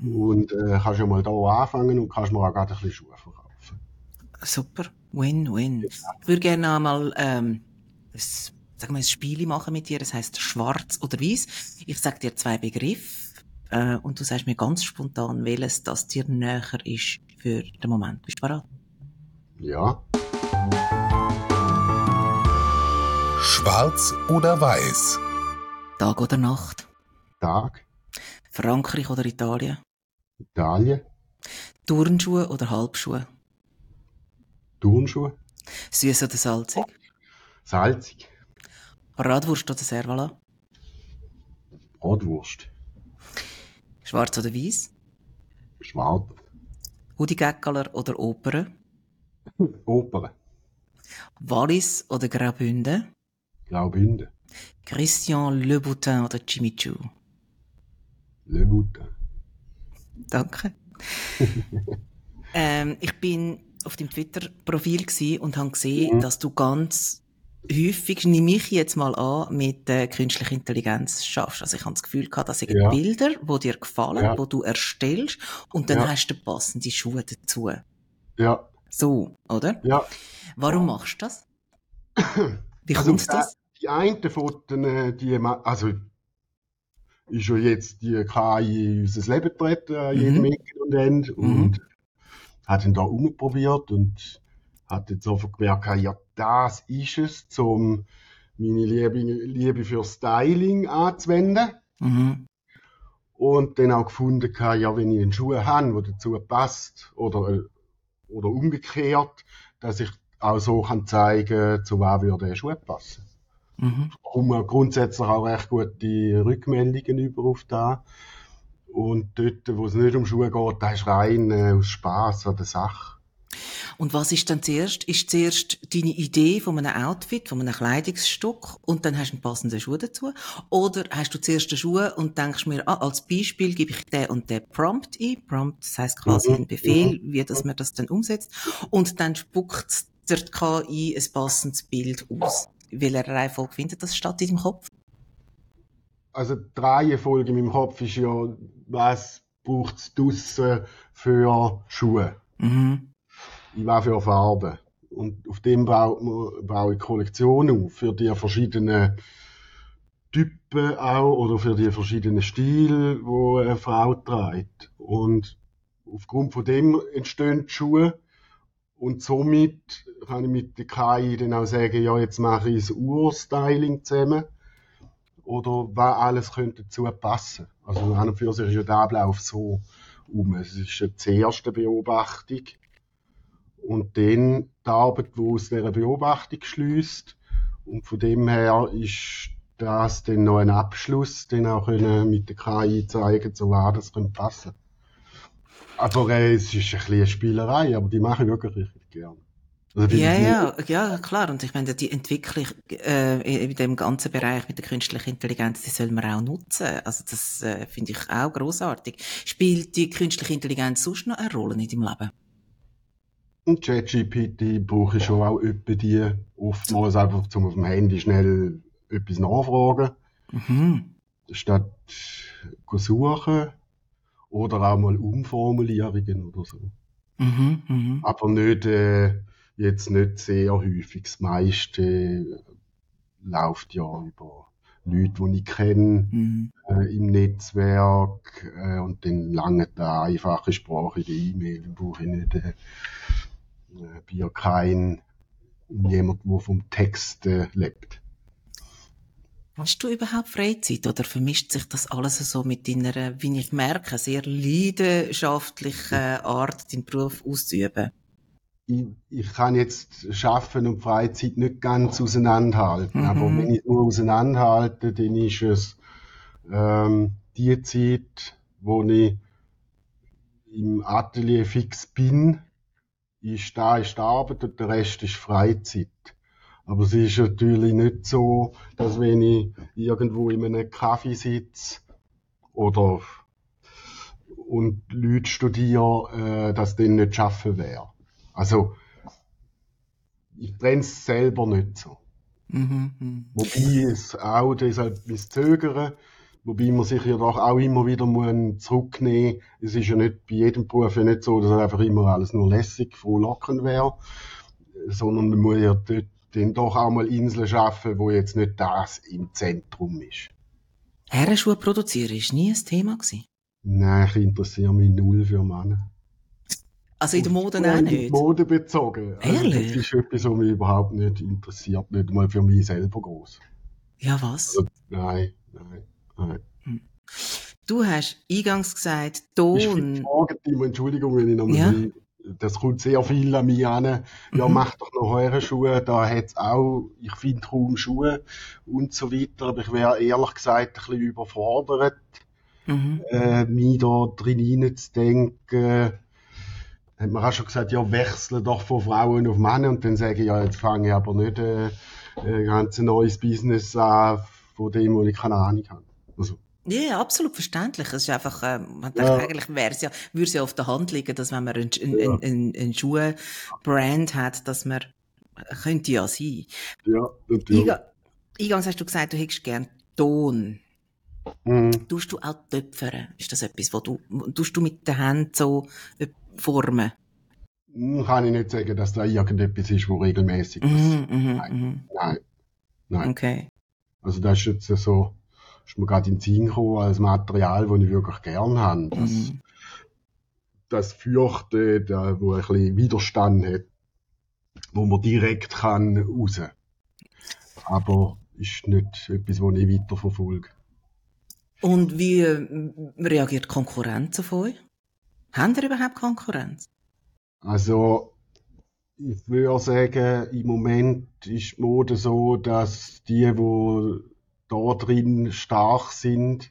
Und äh, kannst ja mal da anfangen und kannst mir auch gerade ein bisschen Schuhe verkaufen. Super. Win-win. Ich würde gerne einmal ähm, ein, sagen wir, ein Spiel machen mit dir. Das heißt Schwarz oder Weiß. Ich sage dir zwei Begriffe äh, und du sagst mir ganz spontan, welches das dir näher ist für den Moment. Bist du bereit? Ja. Schwarz oder weiß? Tag oder Nacht? Tag. Frankreich oder Italien? Italien. Turnschuhe oder Halbschuhe? Turnschuhe. Süß oder salzig? Salzig. Bratwurst oder Servala? Bratwurst. Schwarz oder weiß? Schwarz. Hudi Geckeler oder Oper? Oper. Wallis oder Graubünden? Graubünden. Christian Leboutin oder Jimmy Choo? Leboutin. Danke. ähm, ich bin auf dem Twitter-Profil und habe gesehen, mhm. dass du ganz häufig, nehme ich jetzt mal an, mit äh, künstlicher Intelligenz schaffst. Also ich habe das Gefühl gehabt, dass ich ja. Bilder, die dir gefallen, ja. wo du erstellst und dann ja. hast du passende Schuhe dazu. Ja. So, oder? Ja. Warum machst du das? Wie also, kommt das? Die einen von den, die, also ist ja jetzt die KI unser Leben getreten, an mhm. jedem Ecke und Ende. Mhm. Und hat ihn da umprobiert und hat jetzt einfach gemerkt, ja, das ist es, um meine Liebe, Liebe für Styling anzuwenden. Mhm. Und dann auch gefunden, ja, wenn ich einen Schuh habe, der dazu passt, oder, oder umgekehrt, dass ich auch so kann zeigen, zu wem würde der Schuh passen. Mhm. Kommen grundsätzlich auch recht gute Rückmeldungen über auf da. Und dort, wo es nicht um Schuhe geht, da ist rein äh, aus Spaß an der Sache. Und was ist dann zuerst? Ist zuerst deine Idee von einem Outfit, von einem Kleidungsstück und dann hast du einen passenden Schuh dazu? Oder hast du zuerst den Schuh und denkst mir, ah, als Beispiel gebe ich den und den Prompt ein. Prompt, das heisst quasi mhm. ein Befehl, mhm. wie dass man das dann umsetzt. Und dann spuckt der KI ein passendes Bild aus. In welcher Reihenfolge findet das statt in deinem Kopf? Also die Reihenfolge in meinem Kopf ist ja, was braucht es draussen für Schuhe? Mhm. In was für Farben? Und auf dem baue, baue ich Kollektionen auf, für die verschiedenen Typen auch, oder für die verschiedenen Stile, die eine Frau trägt. Und aufgrund von dem entstehen die Schuhe. Und somit kann ich mit der KI dann auch sagen, ja, jetzt mache ich ein Urstyling zusammen oder was alles könnte dazu passen. Also an und für sich ist ja der Ablauf so um. Es ist die erste Beobachtung und dann die Arbeit, die aus dieser Beobachtung schließt. Und von dem her ist das dann noch ein Abschluss, den auch mit der KI zeigen, so was das könnte passen. Aber äh, es ist ein bisschen eine Spielerei, aber die mache ich wirklich richtig gerne. Also ja, ja, ja, klar. Und ich meine, die Entwicklung äh, in dem ganzen Bereich mit der künstlichen Intelligenz, die soll man auch nutzen. Also das äh, finde ich auch großartig. Spielt die künstliche Intelligenz sonst noch eine Rolle in deinem Leben? Und ChatGPT brauche ich schon auch etwa die oftmals einfach zum auf dem Handy schnell etwas nachfragen. Mhm. Statt suchen oder auch mal Umformulierungen oder so. Mhm, mh. Aber nicht äh, jetzt nicht sehr häufig. Das meiste läuft ja über Leute, die ich kenne mhm. äh, im Netzwerk äh, und dann lange da einfache Sprache, die E-Mail brauche ich nicht. Äh, äh, bin kein jemand, der vom Text äh, lebt. Hast du überhaupt Freizeit oder vermischt sich das alles so mit deiner, wie ich merke, sehr leidenschaftlichen Art, deinen Beruf auszuüben? ich, ich kann jetzt Schaffen und Freizeit nicht ganz auseinanderhalten. Mhm. Aber wenn ich nur auseinanderhalte, dann ist es ähm, die Zeit, wo ich im Atelier fix bin, ist da ist die Arbeit und der Rest ist Freizeit. Aber es ist natürlich nicht so, dass wenn ich irgendwo in einem Kaffee sitze oder und Leute studiere, äh, dass das nicht schaffen wäre. Also, ich trenne es selber nicht so. Mhm, mh. Wobei es auch deshalb bis zögern, wobei man sich ja doch auch immer wieder muss zurücknehmen Es ist ja nicht bei jedem Beruf ja nicht so, dass einfach immer alles nur lässig, frohlockend wäre, sondern man muss ja dort dann doch auch mal Inseln schaffen, wo jetzt nicht das im Zentrum ist. Herrenschuhe produzieren ist nie ein Thema gewesen? Nein, ich interessiere mich null für Männer. Also in der Mode auch nicht? Mode bezogen. Ehrlich? Also das ist etwas, was mich überhaupt nicht interessiert, nicht mal für mich selber groß. Ja, was? Also, nein, nein, nein. Hm. Du hast eingangs gesagt, Ton... Ich frage dich, Entschuldigung, wenn ich noch mal ja. Das kommt sehr viel an mich an. Ja, mhm. mach doch noch eure Schuhe, da hat's auch, ich finde kaum Schuhe und so weiter, aber ich wäre ehrlich gesagt ein bisschen überfordert, mhm. äh, mich da drin reinzudenken. Hat man auch schon gesagt, ja, wechsle doch von Frauen auf Männer und dann sage ich, ja, jetzt fange ich aber nicht äh, ein ganz neues Business an, von dem, wo ich keine Ahnung habe. Also, ja, absolut verständlich. Es ist einfach, äh, man denkt, ja. eigentlich wäre es ja, würde es ja auf der Hand liegen, dass wenn man einen, ja. einen, einen, einen Schuhbrand hat, dass man, äh, könnte ja sein. Ja, natürlich. Eingangs hast du gesagt, du hättest gern Ton. Mhm. Tust du auch töpfern? Ist das etwas, wo du, tust du mit den Händen so äh, formen? Hm, kann ich nicht sagen, dass da irgendetwas ist, wo regelmäßig mhm, passiert. Mhm, Nein. Mhm. Nein. Nein. Okay. Also das ist jetzt so, ist mir gerade in den Sinn gekommen, als Material, das ich wirklich gern habe. Das, mhm. das Fürchte, da, wo ein bisschen Widerstand hat, wo man direkt kann raus. Aber ist nicht etwas, was ich weiter verfolge. Und wie äh, reagiert die Konkurrenz auf euch? Haben ihr überhaupt Konkurrenz? Also, ich würde sagen, im Moment ist die Mode so, dass die, die da drin stark sind,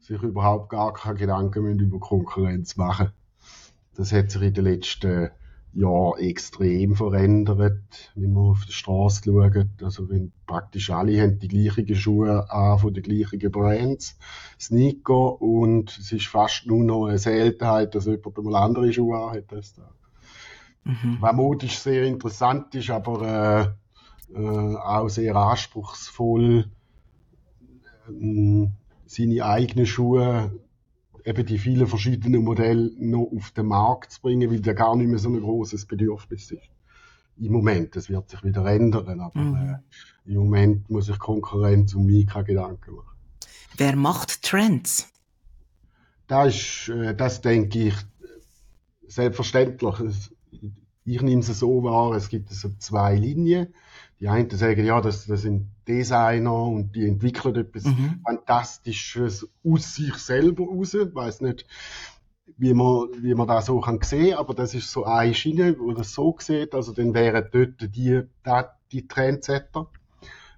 sich überhaupt gar keine Gedanken über Konkurrenz machen. Das hat sich in den letzten Jahren extrem verändert, wenn man auf die Straße schaut. Also wenn praktisch alle haben die gleichen Schuhe an von den gleichen Brands, Sneaker, und es ist fast nur noch eine Seltenheit, dass jemand mal andere Schuhe anhat als da. Mhm. Was modisch sehr interessant ist, aber äh, äh, auch sehr anspruchsvoll seine eigenen Schuhe, eben die vielen verschiedenen Modelle noch auf den Markt zu bringen, weil da gar nicht mehr so ein großes Bedürfnis ist. Im Moment, das wird sich wieder ändern, aber mhm. äh, im Moment muss ich Konkurrenz um mich keine Gedanken machen. Wer macht Trends? Das ist, äh, das denke ich, selbstverständlich. Ich nehme es so wahr, es gibt so zwei Linien. Die einen sagen, ja, das, das sind Designer und die entwickeln etwas mhm. Fantastisches aus sich selber raus. Ich weiss nicht, wie man, wie man das so kann sehen, aber das ist so eine Schiene, wo das so sieht. Also dann wären dort die, die, die Trendsetter.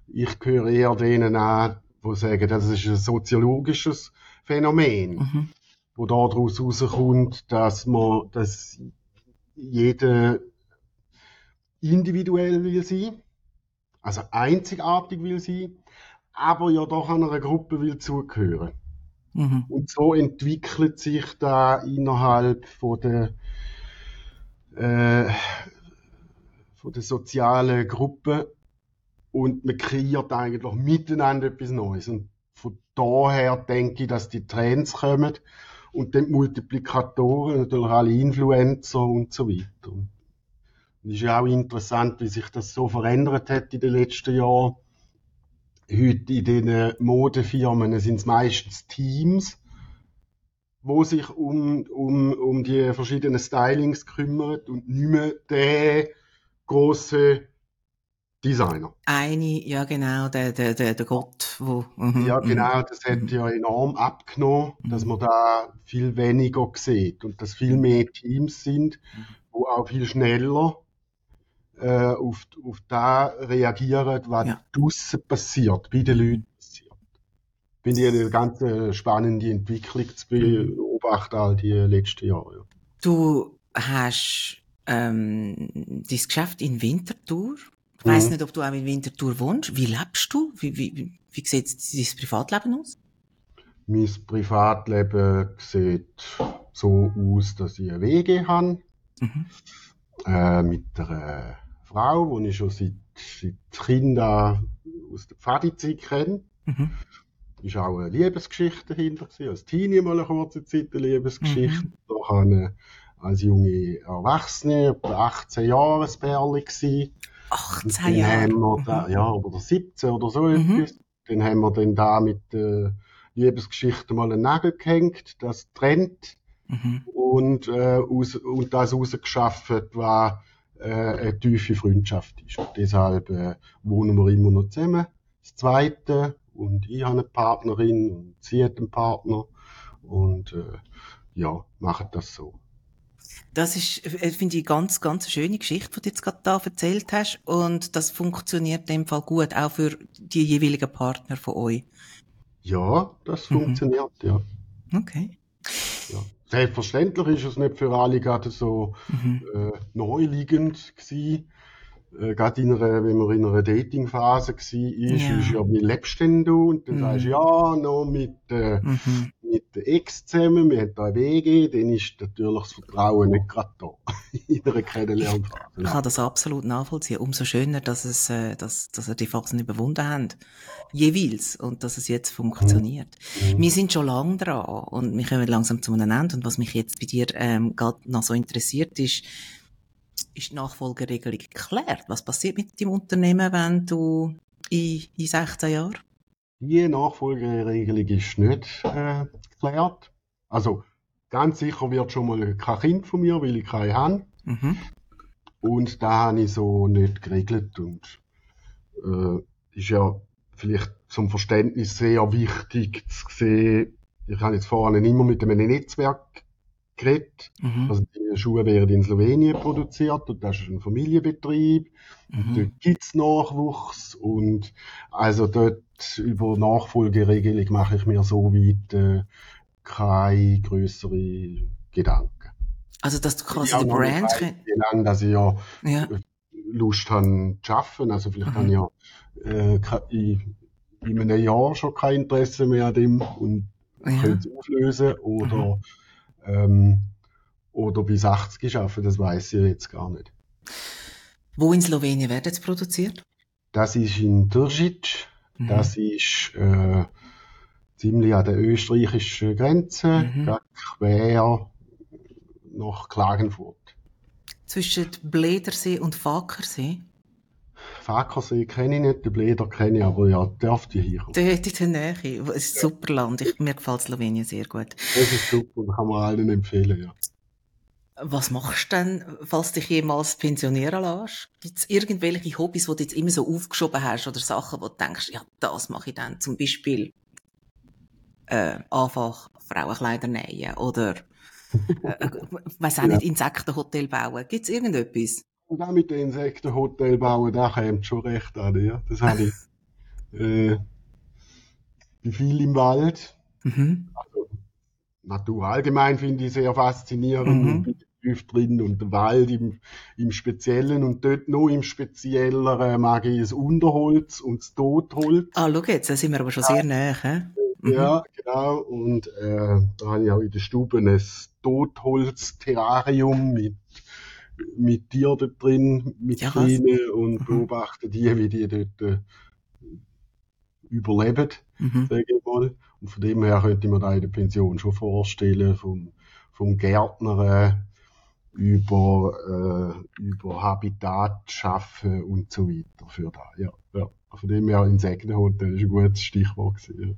Ich gehöre eher denen an, die sagen, das ist ein soziologisches Phänomen, mhm. wo daraus herauskommt, dass man, dass jeder individuell will sein also einzigartig will sein, aber ja doch einer Gruppe will zugehören. Mhm. Und so entwickelt sich da innerhalb von der, äh, von der sozialen Gruppe und man kreiert eigentlich miteinander etwas Neues. Und von daher denke ich, dass die Trends kommen und dann die Multiplikatoren, natürlich alle Influencer und so weiter. Es ist ja auch interessant, wie sich das so verändert hat in den letzten Jahren. Heute in den Modefirmen sind es meistens Teams, wo sich um, um, um die verschiedenen Stylings kümmern und nicht mehr der große Designer. Eine, ja genau, der, der, der, der Gott, wo. Mhm, ja genau, das hat mhm. ja enorm abgenommen, dass man da viel weniger sieht und dass viel mehr Teams sind, wo auch viel schneller äh, auf, auf das reagieren, was ja. draussen passiert, bei den Leuten passiert. Finde ich eine ganz spannende Entwicklung zu beobachten all die letzten Jahre. Ja. Du hast ähm, dein Geschäft in Winterthur. Ich weiss mhm. nicht, ob du auch in Winterthur wohnst. Wie lebst du? Wie, wie, wie sieht dein Privatleben aus? Mein Privatleben sieht so aus, dass ich eine Wege habe. Mhm. Äh, mit einer Frau, die ich schon seit, seit Kinder aus der Pfadizeit kenne. Mhm. Ist auch eine Liebesgeschichte dahinter gewesen. Als Teenie mal eine kurze Zeit eine Liebesgeschichte. Mhm. Da als junge Erwachsene, etwa 18 Jahre ein Bärli gewesen. 18 Jahre? Da, ja, oder 17 oder so mhm. etwas. Dann haben wir dann da mit der Liebesgeschichte mal einen Nagel gehängt, das trennt. Mhm. Und, äh, aus, und das rausgeschafft war, äh, eine tiefe Freundschaft ist. Und deshalb äh, wohnen wir immer noch zusammen. Das Zweite, und ich habe eine Partnerin und sie hat einen Partner und äh, ja, machen das so. Das ist, äh, finde ich, ganz, ganz eine schöne Geschichte, die du jetzt gerade da erzählt hast. Und das funktioniert in dem Fall gut, auch für die jeweiligen Partner von euch. Ja, das mhm. funktioniert, ja. Okay. Selbstverständlich ist es nicht für alle gerade so mhm. äh, neuliegend gewesen äh, gerade in einer, wenn man in einer Dating-Phase war, ist, ja. ist ja, wie lebst denn du? Und dann mhm. sagst du, ja, noch mit, äh, mhm. Mit der Ex zusammen, wir haben da eine WG, dann ist natürlich das Vertrauen nicht gerade da. in einer Kennenlernphase. Ich kann das absolut nachvollziehen. Umso schöner, dass es, äh, dass, dass ihr die Phasen überwunden habt. Jeweils. Und dass es jetzt funktioniert. Mhm. Wir sind schon lange dran und wir kommen langsam zu einem Ende. Und was mich jetzt bei dir, ähm, gerade noch so interessiert ist, ist die Nachfolgeregelung geklärt? Was passiert mit dem Unternehmen, wenn du in, in 16 Jahren? Die Nachfolgeregelung ist nicht äh, geklärt. Also ganz sicher wird schon mal kein Kind von mir, weil ich keine habe. Mhm. Und da habe ich so nicht geregelt. Und äh, ist ja vielleicht zum Verständnis sehr wichtig zu sehen, ich habe jetzt vorhin immer mit einem Netzwerk geredet. Mhm. Also die Schuhe werden in Slowenien produziert und das ist ein Familienbetrieb. Mhm. Dort gibt's Nachwuchs und also dort über Nachfolgeregelung mache ich mir so weit äh, keine größere Gedanken. Also dass du quasi die Brand... Wie lange, dass ich ja, ja. Lust habe zu arbeiten. Also vielleicht mhm. habe ich ja äh, in, in einem Jahr schon kein Interesse mehr an dem und ja. könnte es auflösen oder mhm ähm, oder bis 80 schaffen, das weiß ich jetzt gar nicht. Wo in Slowenien wird es produziert? Das ist in Tržič. Mhm. Das ist äh, ziemlich an der österreichischen Grenze, mhm. quer nach Klagenfurt. Zwischen Bledersee und Fakersee? Fakersee kenne ich nicht, den Bleder kenne ich, aber ja, dürfte ich hier. Dort in der Nähe. Es ist ein super Land. Ich, mir gefällt Slowenien sehr gut. Das ist super, das kann man allen empfehlen, ja. Was machst du denn, falls du dich jemals pensionieren lässt? Gibt es irgendwelche Hobbys, die du jetzt immer so aufgeschoben hast oder Sachen, wo du denkst, ja, das mache ich dann? Zum Beispiel äh, einfach Frauenkleider nähen oder äh, weiß auch ja. nicht, Insektenhotel bauen. Gibt es irgendetwas? Und auch mit den Insektenhotel bauen, da kommt schon recht an, ja. Das habe ich, äh, bin viel im Wald. Mhm. Also, Natur allgemein finde ich sehr faszinierend mhm. Tief drin und der Wald im, im Speziellen und dort noch im Spezielleren mag ich das Unterholz und das Totholz. Ah, schau jetzt, da sind wir aber schon sehr nah, he? Mhm. Ja, genau. Und äh, da habe ich auch in der Stube ein Totholz-Terrarium mit mit dir dort drin, mit ja, und mhm. beobachte die, wie die dort äh, überleben, mhm. sage ich mal. Und von dem her könnte ich mir da in der Pension schon vorstellen, vom, vom Gärtner über, äh, über Habitat schaffen und so weiter für da. Ja, ja. Von dem her Insektenhotel ist ein gutes Stichwort gewesen, ja.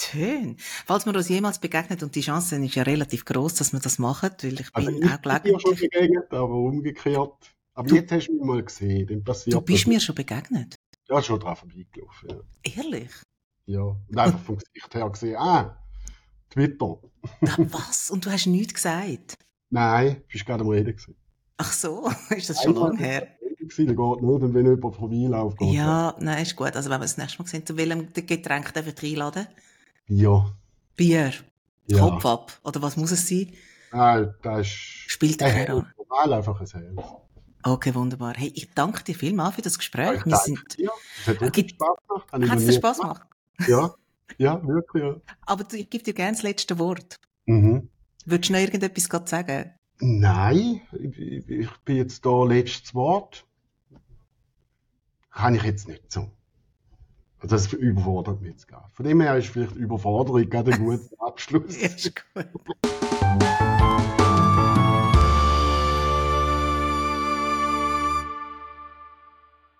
Schön. Falls man uns jemals begegnet, und die Chance ist ja relativ groß, dass wir das machen, weil ich also bin ich auch gelegentlich... Ich bin schon begegnet, aber umgekehrt. Aber du, jetzt hast du mich mal gesehen, dann passiert Du bist mir schon begegnet? Ja, schon drauf vorbeigelaufen, ja. Ehrlich? Ja, und einfach vom Gesicht her gesehen, ah, Twitter. Na, was? Und du hast nichts gesagt? Nein, bist gerade am Reden gewesen. Ach so, ist das schon lange her? Gewesen, geht nicht, und wenn jemand vorbeiläuft, geht Ja, nein, ist gut. Also wenn wir das nächste Mal sehen, zu welchem Getränk darf ich einladen? Ja. Bier. Ja. Kopf ab. Oder was muss es sein? Nein, das ist. Spielt keine Rolle. Normal einfach ein Hell. Okay, wunderbar. Hey, ich danke dir vielmals für das Gespräch. Ja, Wir sind, ja, es hat gibt, Spaß gemacht. Hat es dir Spaß gemacht? Ja, ja, wirklich, ja. Aber ich gebe dir gerne das letzte Wort. Mhm. Würdest du noch irgendetwas gerade sagen? Nein, ich, ich bin jetzt da letztes Wort. Kann ich jetzt nicht so. Also das überfordert mich jetzt gar. Von dem her ist vielleicht Überforderung gerade ein guter Abschluss. ja, ist gut.